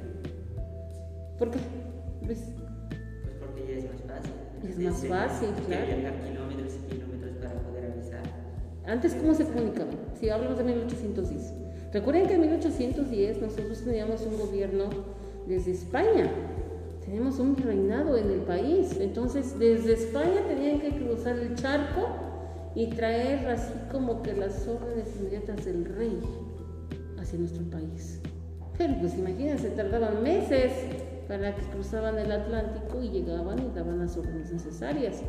¿Por qué? Pues porque ya es más fácil. Es más fácil, claro. viajar kilómetros y kilómetros para poder avisar. Antes, ¿cómo se comunicaban? Si hablamos de 1810. Recuerden que en 1810 nosotros teníamos un gobierno desde España tenemos un reinado en el país. Entonces, desde España tenían que cruzar el charco y traer así como que las órdenes inmediatas del rey hacia nuestro país. Pero pues imagínense, tardaban meses para que cruzaban el Atlántico y llegaban y daban las órdenes necesarias.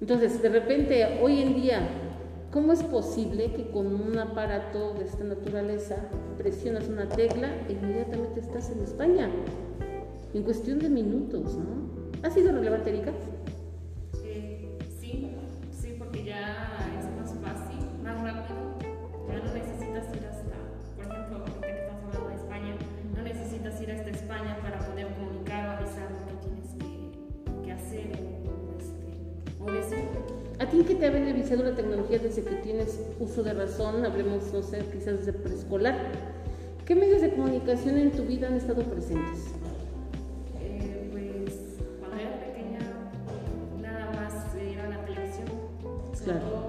Entonces, de repente, hoy en día, ¿cómo es posible que con un aparato de esta naturaleza presionas una tecla e inmediatamente estás en España? en cuestión de minutos, ¿no? ¿Ha sido relevante, Erika? Beneficiado la tecnología desde que tienes uso de razón? Hablemos, no sé, quizás desde preescolar. ¿Qué medios de comunicación en tu vida han estado presentes?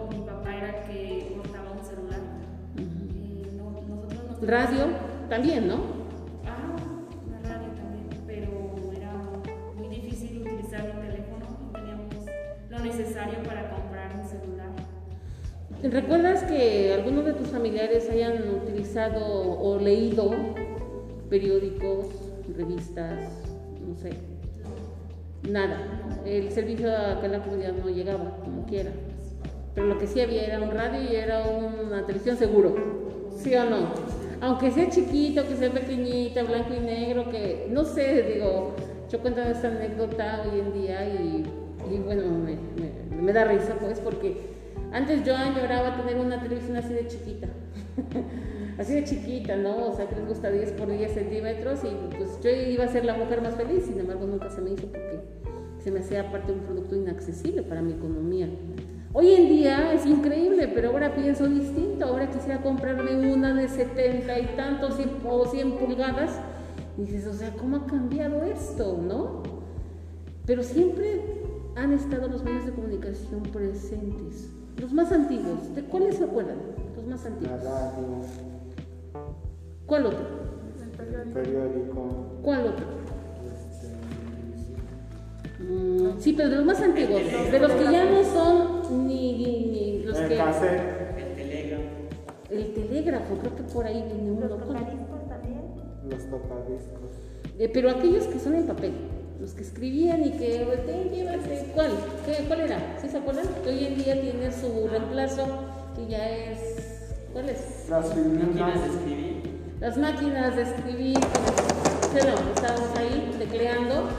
Mi papá era el que cortaba un celular. nosotros radio también, ¿no? ¿Recuerdas que algunos de tus familiares hayan utilizado o leído periódicos, revistas, no sé? Nada. El servicio acá en la comunidad no llegaba, como quiera. Pero lo que sí había era un radio y era una televisión seguro. ¿Sí o no? Aunque sea chiquito, que sea pequeñita, blanco y negro, que no sé, digo, yo cuento esta anécdota hoy en día y, bueno, me, da risa pues porque antes yo añoraba tener una televisión así de chiquita. (laughs) así de chiquita, ¿no? O sea, que les gusta 10 por 10 centímetros y pues yo iba a ser la mujer más feliz, sin embargo nunca se me hizo porque se me hacía parte de un producto inaccesible para mi economía. Hoy en día es increíble, pero ahora pienso distinto. Ahora quisiera comprarme una de 70 y tantos o 100 pulgadas. Dices, o sea, ¿cómo ha cambiado esto, no? Pero siempre han estado los medios de comunicación presentes. Los más antiguos, ¿de cuáles se acuerdan? Los más antiguos. La radio. ¿Cuál otro? El periódico. ¿Cuál otro? Mm, sí, pero de los más antiguos, de los que ya no son ni, ni, los el que... El telégrafo. El telégrafo, creo que por ahí viene uno. ¿Los tocadiscos también? Los tocadiscos. Eh, pero aquellos que son en papel, los que escribían y que, llévate, ¿cuál? ¿Qué, ¿Cuál era? ¿Sí se acuerdan? Que hoy en día tiene su reemplazo, que ya es... ¿Cuál es? Las máquinas de escribir. Las máquinas de escribir. Pero estábamos ahí tecleando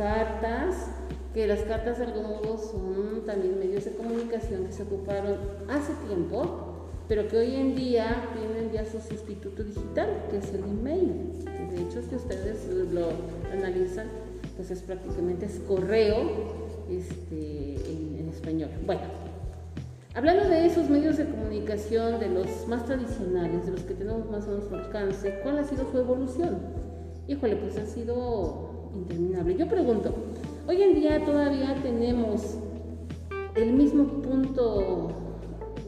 cartas, que las cartas de algún modo son también medios de comunicación que se ocuparon hace tiempo, pero que hoy en día tienen ya su sustituto digital, que es el email. Que de hecho, si ustedes lo analizan, pues es prácticamente es correo este, en, en español. Bueno, hablando de esos medios de comunicación, de los más tradicionales, de los que tenemos más o menos alcance, ¿cuál ha sido su evolución? Híjole, pues ha sido interminable. Yo pregunto, hoy en día todavía tenemos el mismo punto,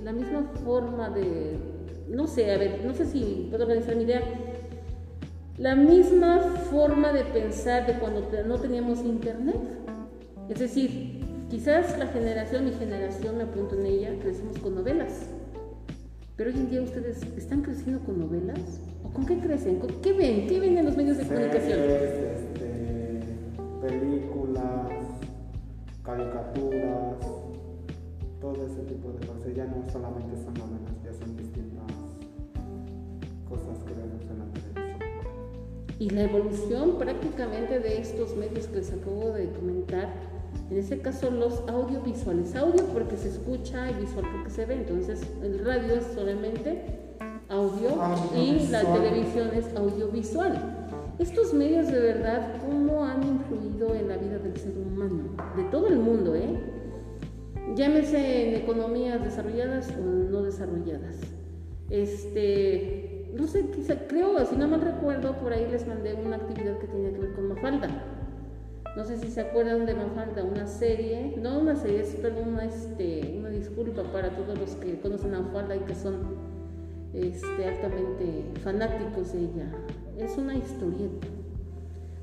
la misma forma de, no sé, a ver, no sé si puedo organizar mi idea, la misma forma de pensar de cuando no teníamos internet. Es decir, quizás la generación, mi generación, me apunto en ella, crecimos con novelas. Pero hoy en día ustedes están creciendo con novelas. ¿O con qué crecen? ¿Con qué ven? ¿Qué ven en los medios de comunicación? películas, caricaturas, todo ese tipo de cosas. ya no solamente son novelas, Y la evolución prácticamente de estos medios que les acabo de comentar, en este caso los audiovisuales, audio porque se escucha y visual porque se ve, entonces el radio es solamente audio y la televisión es audiovisual. Estos medios de verdad, ¿cómo han influido en la vida del ser humano? De todo el mundo, ¿eh? Llámese en economías desarrolladas o no desarrolladas. Este, no sé, quizá, creo, si no mal recuerdo, por ahí les mandé una actividad que tenía que ver con Mafalda. No sé si se acuerdan de Mafalda, una serie, no una serie, es una, este, una disculpa para todos los que conocen a Mafalda y que son este, altamente fanáticos de ella. Es una historieta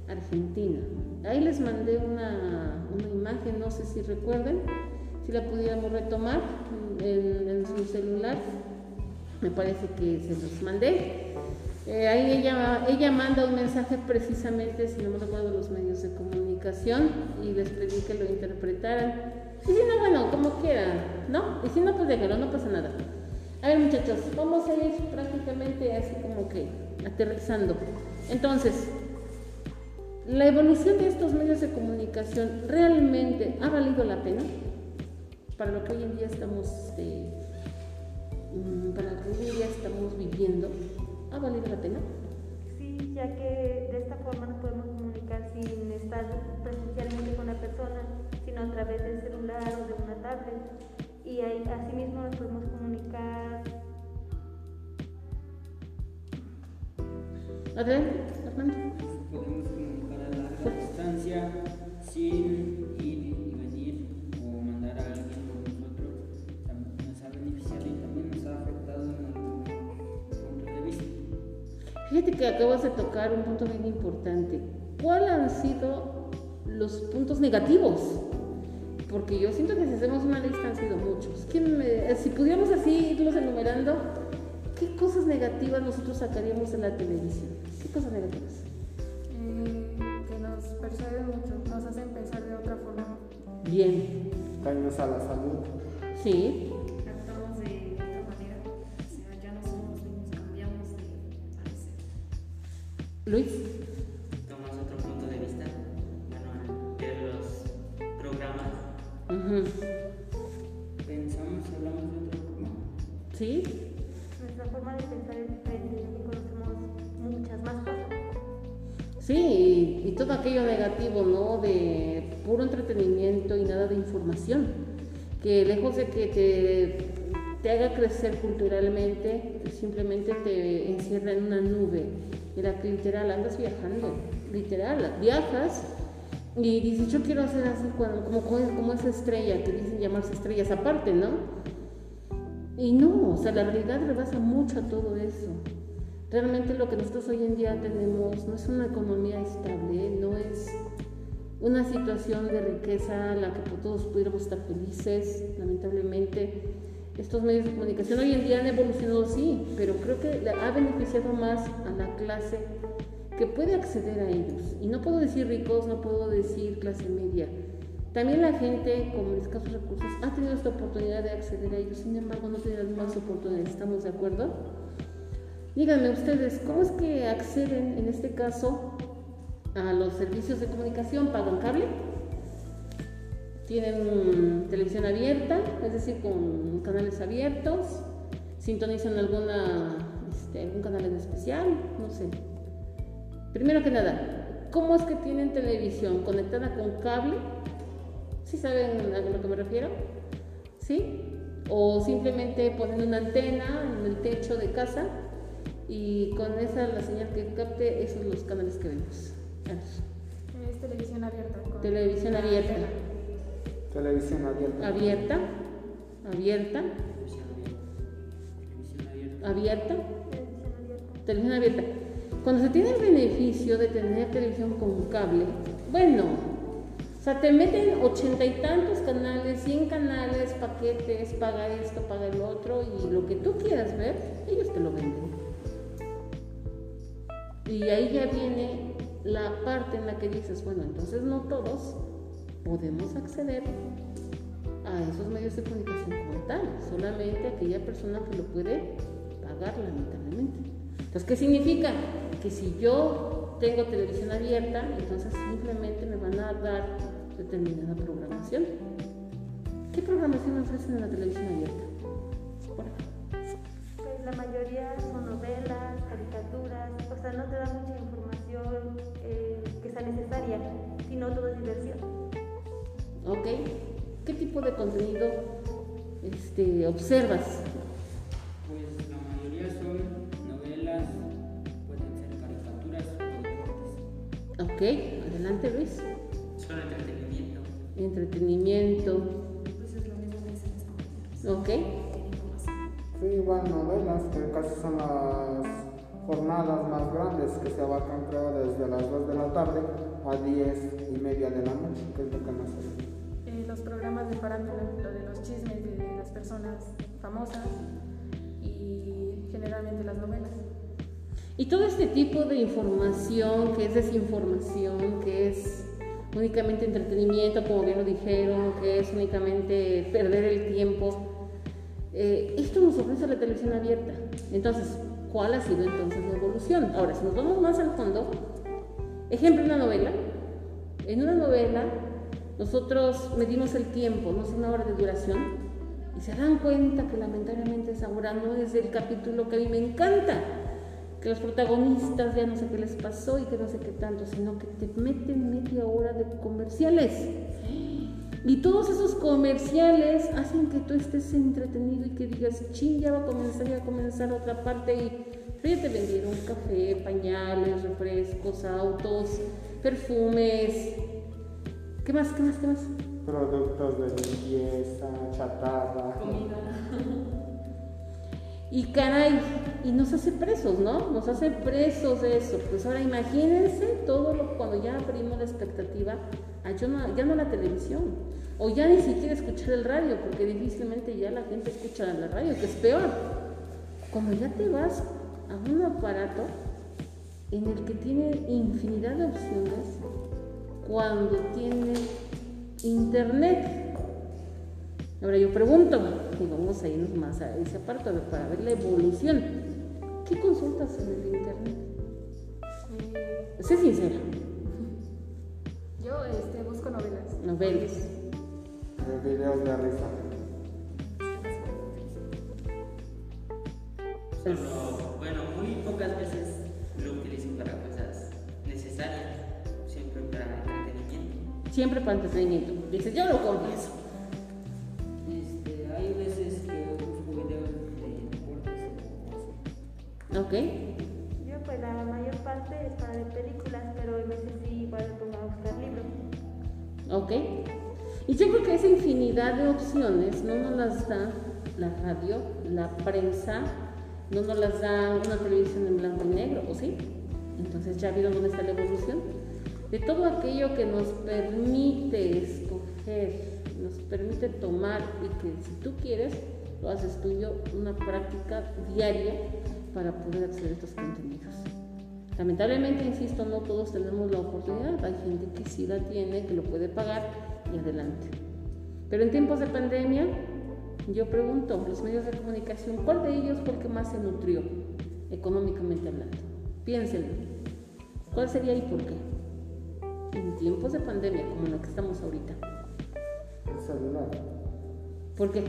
argentina. Ahí les mandé una, una imagen, no sé si recuerden, si la pudiéramos retomar en su celular. Me parece que se los mandé. Eh, ahí ella, ella manda un mensaje precisamente, si no me recuerdo, los medios de comunicación y les pedí que lo interpretaran. Y si no, bueno, como quieran, ¿no? Y si no, pues déjalo, no pasa nada. A ver, muchachos, vamos a ir prácticamente así como que aterrizando. Entonces, ¿la evolución de estos medios de comunicación realmente ha valido la pena? Para lo que hoy en día estamos, este, para lo que hoy en día estamos viviendo, ¿ha valido la pena? Sí, ya que de esta forma nos podemos comunicar sin estar presencialmente con la persona, sino a través del celular o de una tablet. Y ahí, así mismo nos podemos comunicar Adelante, Armando. Podemos comunicar a larga distancia sin que acabas de tocar un punto bien importante. ¿Cuáles han sido los puntos negativos? Porque yo siento que si hacemos una lista han sido muchos. ¿Quién me- si pudiéramos así irlos enumerando, ¿qué cosas negativas nosotros sacaríamos en la televisión? ¿Qué cosas negativas? Eh, que nos persuaden mucho, nos hacen pensar de otra forma. Bien. Daños a la salud. Sí. Luis. Tomas otro punto de vista, bueno, ver los programas. Ujú. Pensamos y hablamos de otra forma. Sí. nuestra forma de pensar es diferente, ya que conocemos muchas más cosas. Sí, y, y todo aquello negativo, ¿no? De puro entretenimiento y nada de información. Que lejos de que te, te haga crecer culturalmente, simplemente te encierra en una nube. En la que literal andas viajando, literal, viajas y dices, yo quiero hacer así cuando- como, como esa estrella, que dicen llamarse estrellas aparte, ¿no? Y no, o sea, la realidad rebasa mucho a todo eso. Realmente lo que nosotros hoy en día tenemos no es una economía estable, no es una situación de riqueza en la que todos pudiéramos estar felices, lamentablemente. Estos medios de comunicación hoy en día han evolucionado, sí, pero creo que ha beneficiado más a la clase que puede acceder a ellos. Y no puedo decir ricos, no puedo decir clase media. También la gente con escasos recursos ha tenido esta oportunidad de acceder a ellos, sin embargo no tiene mismas oportunidades, ¿estamos de acuerdo? Díganme ustedes, ¿cómo es que acceden en este caso a los servicios de comunicación? ¿Pagan cable? ¿Tienen televisión abierta? Es decir, con canales abiertos. ¿Sintonizan alguna, este, algún canal en especial? No sé. Primero que nada, ¿cómo es que tienen televisión conectada con cable? ¿Sí saben a lo que me refiero? ¿Sí? O simplemente ponen una antena en el techo de casa y con esa la señal que capte, esos son los canales que vemos. Es televisión abierta. con- Televisión abierta. Televisión abierta. Abierta. Abierta. Abierta. Televisión abierta. Cuando se tiene el beneficio de tener televisión con cable, bueno, o sea, te meten ochenta y tantos canales, cien canales, paquetes, paga esto, paga el otro, y lo que tú quieras ver, ellos te lo venden. Y ahí ya viene la parte en la que dices, bueno, entonces no todos podemos acceder a esos medios de comunicación como tal, solamente aquella persona que lo puede pagar lamentablemente. Entonces, ¿qué significa? Que si yo tengo televisión abierta, entonces simplemente me van a dar determinada programación. ¿Qué programación ofrecen en la televisión abierta? Pues la mayoría son novelas, caricaturas, o sea, no te da mucha información eh, que sea necesaria, sino todo es diversión. Ok. ¿Qué tipo de contenido este, observas? Pues la mayoría son novelas, pueden ser caricaturas o deportes. Ok, adelante Luis. Solo entretenimiento. Entretenimiento. Pues es lo mismo que. Ok. Sí, igual novelas, que casi son las jornadas más grandes que se abarcan creo desde las 2 de la tarde a 10 y media de la noche, que es lo que más se ve. Eh, los programas de farándula, lo de los chismes de las personas famosas y generalmente las novelas. Y todo este tipo de información que es desinformación, que es únicamente entretenimiento, como bien lo dijeron, que es únicamente perder el tiempo, eh, esto nos ofrece la televisión abierta. Entonces, ¿cuál ha sido entonces la evolución? Ahora, si nos vamos más al fondo, ejemplo, una novela. En una novela, nosotros medimos el tiempo, no es una hora de duración, y se dan cuenta que lamentablemente esa hora no es del capítulo que a mí me encanta que los protagonistas ya no sé qué les pasó y que no sé qué tanto, sino que te meten media hora de comerciales. Y todos esos comerciales hacen que tú estés entretenido y que digas, ching, ya va a comenzar, ya va a comenzar otra parte y pero ya te vendieron café, pañales, refrescos, autos, perfumes. ¿Qué más? ¿Qué más? ¿Qué más? Productos de limpieza, chatarra. (laughs) Y caray, y nos hace presos, ¿no? Nos hace presos de eso. Pues ahora imagínense todo lo cuando ya abrimos la expectativa a yo no- ya no la televisión, o ya ni siquiera escuchar el radio, porque difícilmente ya la gente escucha la radio, que es peor. Cuando ya te vas a un aparato en el que tiene infinidad de opciones, cuando tiene internet. Ahora yo pregunto, y vamos a irnos más a ese aparato a ver, para ver la evolución. ¿Qué consultas en el internet? Eh, Sé sincera, (laughs) yo este, busco novelas. novelas. videos de risa. Solo, bueno, muy pocas veces lo utilizo para cosas necesarias. Siempre para entretenimiento. Dices, yo lo confieso. Este, hay veces que busco videos de deportes o. Ok. Yo pues la mayor parte es para ver películas, pero a veces sí igual me pongo a buscar libros. Ok. Y yo creo que esa infinidad de opciones no nos las da la radio, la prensa, no nos las da una televisión en blanco y negro, ¿o sí? Entonces ya vieron dónde está la evolución. De todo aquello que nos permite escoger, nos permite tomar y que si tú quieres, lo haces tuyo, una práctica diaria para poder acceder a estos contenidos. Lamentablemente, insisto, no todos tenemos la oportunidad. Hay gente que sí la tiene, que lo puede pagar y adelante. Pero en tiempos de pandemia, yo pregunto, los medios de comunicación, ¿cuál de ellos fue el que más se nutrió económicamente hablando? Piénsenlo. ¿Cuál sería y por qué? En tiempos de pandemia, como en la que estamos ahorita. El celular. ¿Por qué?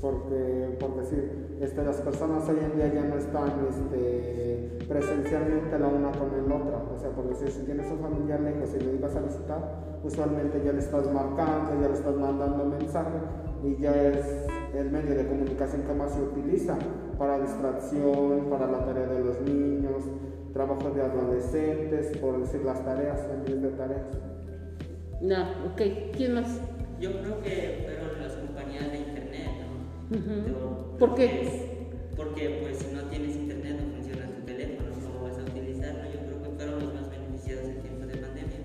Porque, por decir, este, las personas hoy en día ya no están este, presencialmente la una con el otra. O sea, por decir, si tienes un familiar lejos y lo ibas a visitar, usualmente ya le estás marcando, ya le estás mandando mensaje y ya es el medio de comunicación que más se utiliza para distracción, para la tarea de los niños, trabajo de adolescentes, por decir las tareas, en vez de tareas. No, ok. ¿Quién más? Yo creo que fueron las compañías de internet, ¿no? Yo ¿Por qué? es- Porque pues si no tienes internet no funciona tu teléfono, ¿cómo vas a utilizarlo? Yo creo que fueron los más beneficiados en tiempos de pandemia.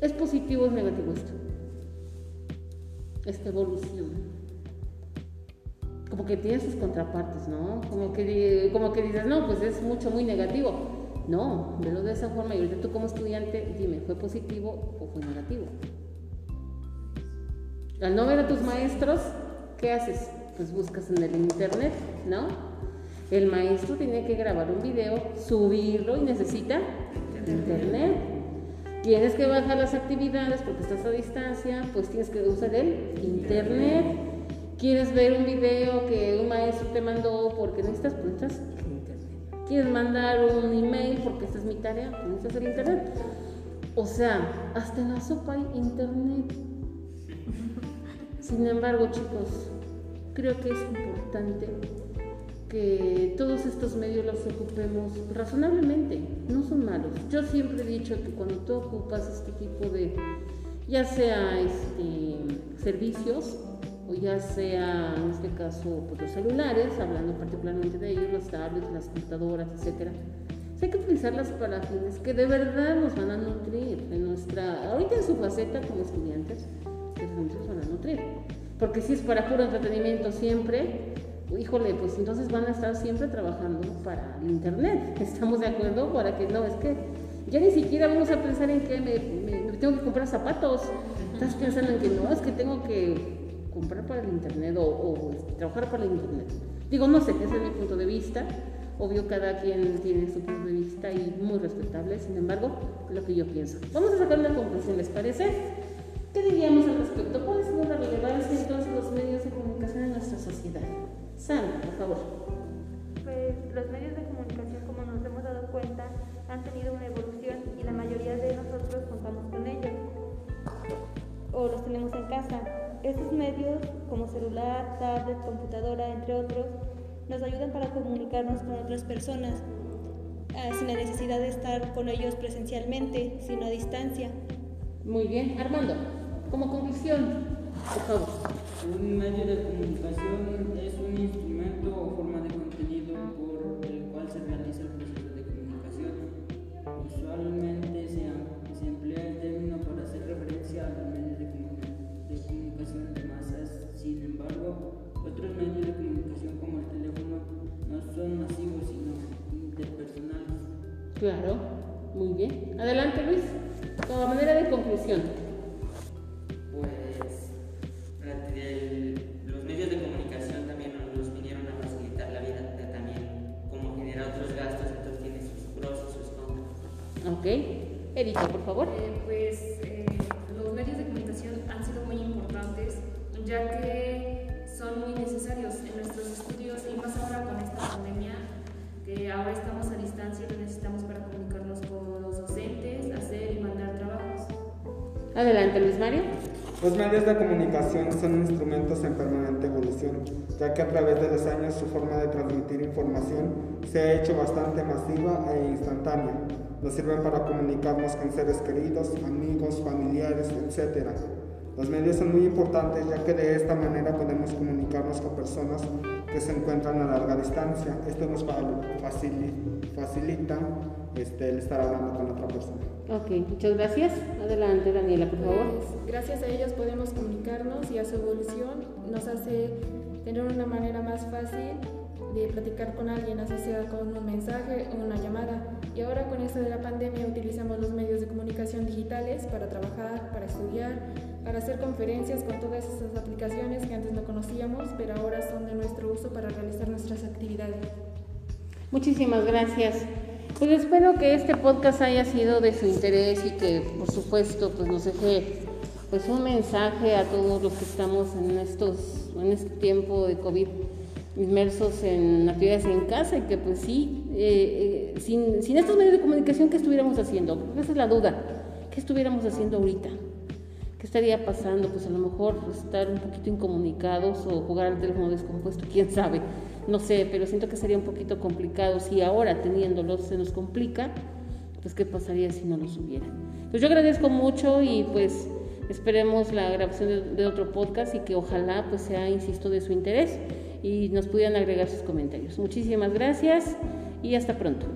¿Es positivo o es negativo esto? Esta evolución. Como que tiene sus contrapartes, ¿no? Como que, como que dices, no, pues es mucho, muy negativo. No, velo de esa forma y ahorita tú como estudiante, dime, ¿fue positivo o fue negativo? Al no ver a tus maestros, ¿qué haces? Pues buscas en el internet, ¿no? El maestro tiene que grabar un video, subirlo y necesita internet. Tienes que bajar las actividades porque estás a distancia, pues tienes que usar el internet. ¿Quieres ver un video que un maestro te mandó porque necesitas? Pues necesitas el internet. ¿Quieres mandar un email porque esta es mi tarea? Pues necesitas el internet. O sea, hasta en la sopa hay internet. Sin embargo, chicos, creo que es importante que todos estos medios los ocupemos razonablemente, no son malos. Yo siempre he dicho que cuando tú ocupas este tipo de, ya sea este, servicios o ya sea en este caso pues, los celulares, hablando particularmente de ellos, las tablets, las computadoras, etcétera, hay que utilizarlas para fines que de verdad nos van a nutrir en nuestra, ahorita en su faceta como estudiantes, que nos van a nutrir. Porque si es para puro entretenimiento siempre, híjole, pues entonces van a estar siempre trabajando para el Internet. (laughs) ¿Estamos de acuerdo? Para que no, es que ya ni siquiera vamos a pensar en que me, tengo que comprar zapatos. Estás pensando en que no, es que tengo que comprar para el Internet o, trabajar para el Internet. Digo, no sé, ese es mi punto de vista. Obvio, cada quien tiene su punto de vista y muy respetable, sin embargo, lo que yo pienso. Vamos a sacar una conclusión, ¿les parece? ¿Qué diríamos al respecto? ¿Cuál es la relevancia entonces de los medios de comunicación en nuestra sociedad? Sandra, por favor. Pues los medios de comunicación, como nos hemos dado cuenta, han tenido una evolución y la mayoría de nosotros contamos con ellos o los tenemos en casa. Estos medios, como celular, tablet, computadora, entre otros, nos ayudan para comunicarnos con otras personas ah, sin la necesidad de estar con ellos presencialmente, sino a distancia. Muy bien, Armando, como conclusión, por favor. Un medio de comunicación es Erika, por favor. Eh, pues eh, los medios de comunicación han sido muy importantes, ya que son muy necesarios en nuestros estudios y más ahora con esta pandemia, que ahora estamos a distancia y lo necesitamos para comunicarnos con los docentes, hacer y mandar trabajos. Adelante, Luis Mario. Los medios de comunicación son instrumentos en permanente evolución, ya que a través de los años su forma de transmitir información se ha hecho bastante masiva e instantánea nos sirven para comunicarnos con seres queridos, amigos, familiares, etc. Los medios son muy importantes ya que de esta manera podemos comunicarnos con personas que se encuentran a larga distancia. Esto nos facilita este, el estar hablando con otra persona. Ok, muchas gracias. Adelante, Daniela, por favor. Pues, gracias a ellos podemos comunicarnos y a su evolución nos hace tener una manera más fácil de platicar con alguien, sea con un mensaje o una llamada. Y ahora con esto de la pandemia utilizamos los medios de comunicación digitales para trabajar, para estudiar, para hacer conferencias con todas esas aplicaciones que antes no conocíamos, pero ahora son de nuestro uso para realizar nuestras actividades. Muchísimas gracias. Pues espero que este podcast haya sido de su interés y que por supuesto pues nos deje pues un mensaje a todos los que estamos en estos en este tiempo de COVID inmersos en actividades en casa y que pues sí, eh, eh, sin, sin, estos medios de comunicación, ¿qué estuviéramos haciendo? Esa es la duda. ¿Qué estuviéramos haciendo ahorita? ¿Qué estaría pasando? Pues a lo mejor estar un poquito incomunicados o jugar al teléfono descompuesto, (laughs) quién sabe. No sé, pero siento que sería un poquito complicado. Si ahora teniéndolos se nos complica, pues qué pasaría si no los hubiera. Pues yo agradezco mucho y pues esperemos la grabación de, de otro podcast y que ojalá pues sea, insisto, de su interés y nos pudieran agregar sus comentarios. Muchísimas gracias y hasta pronto.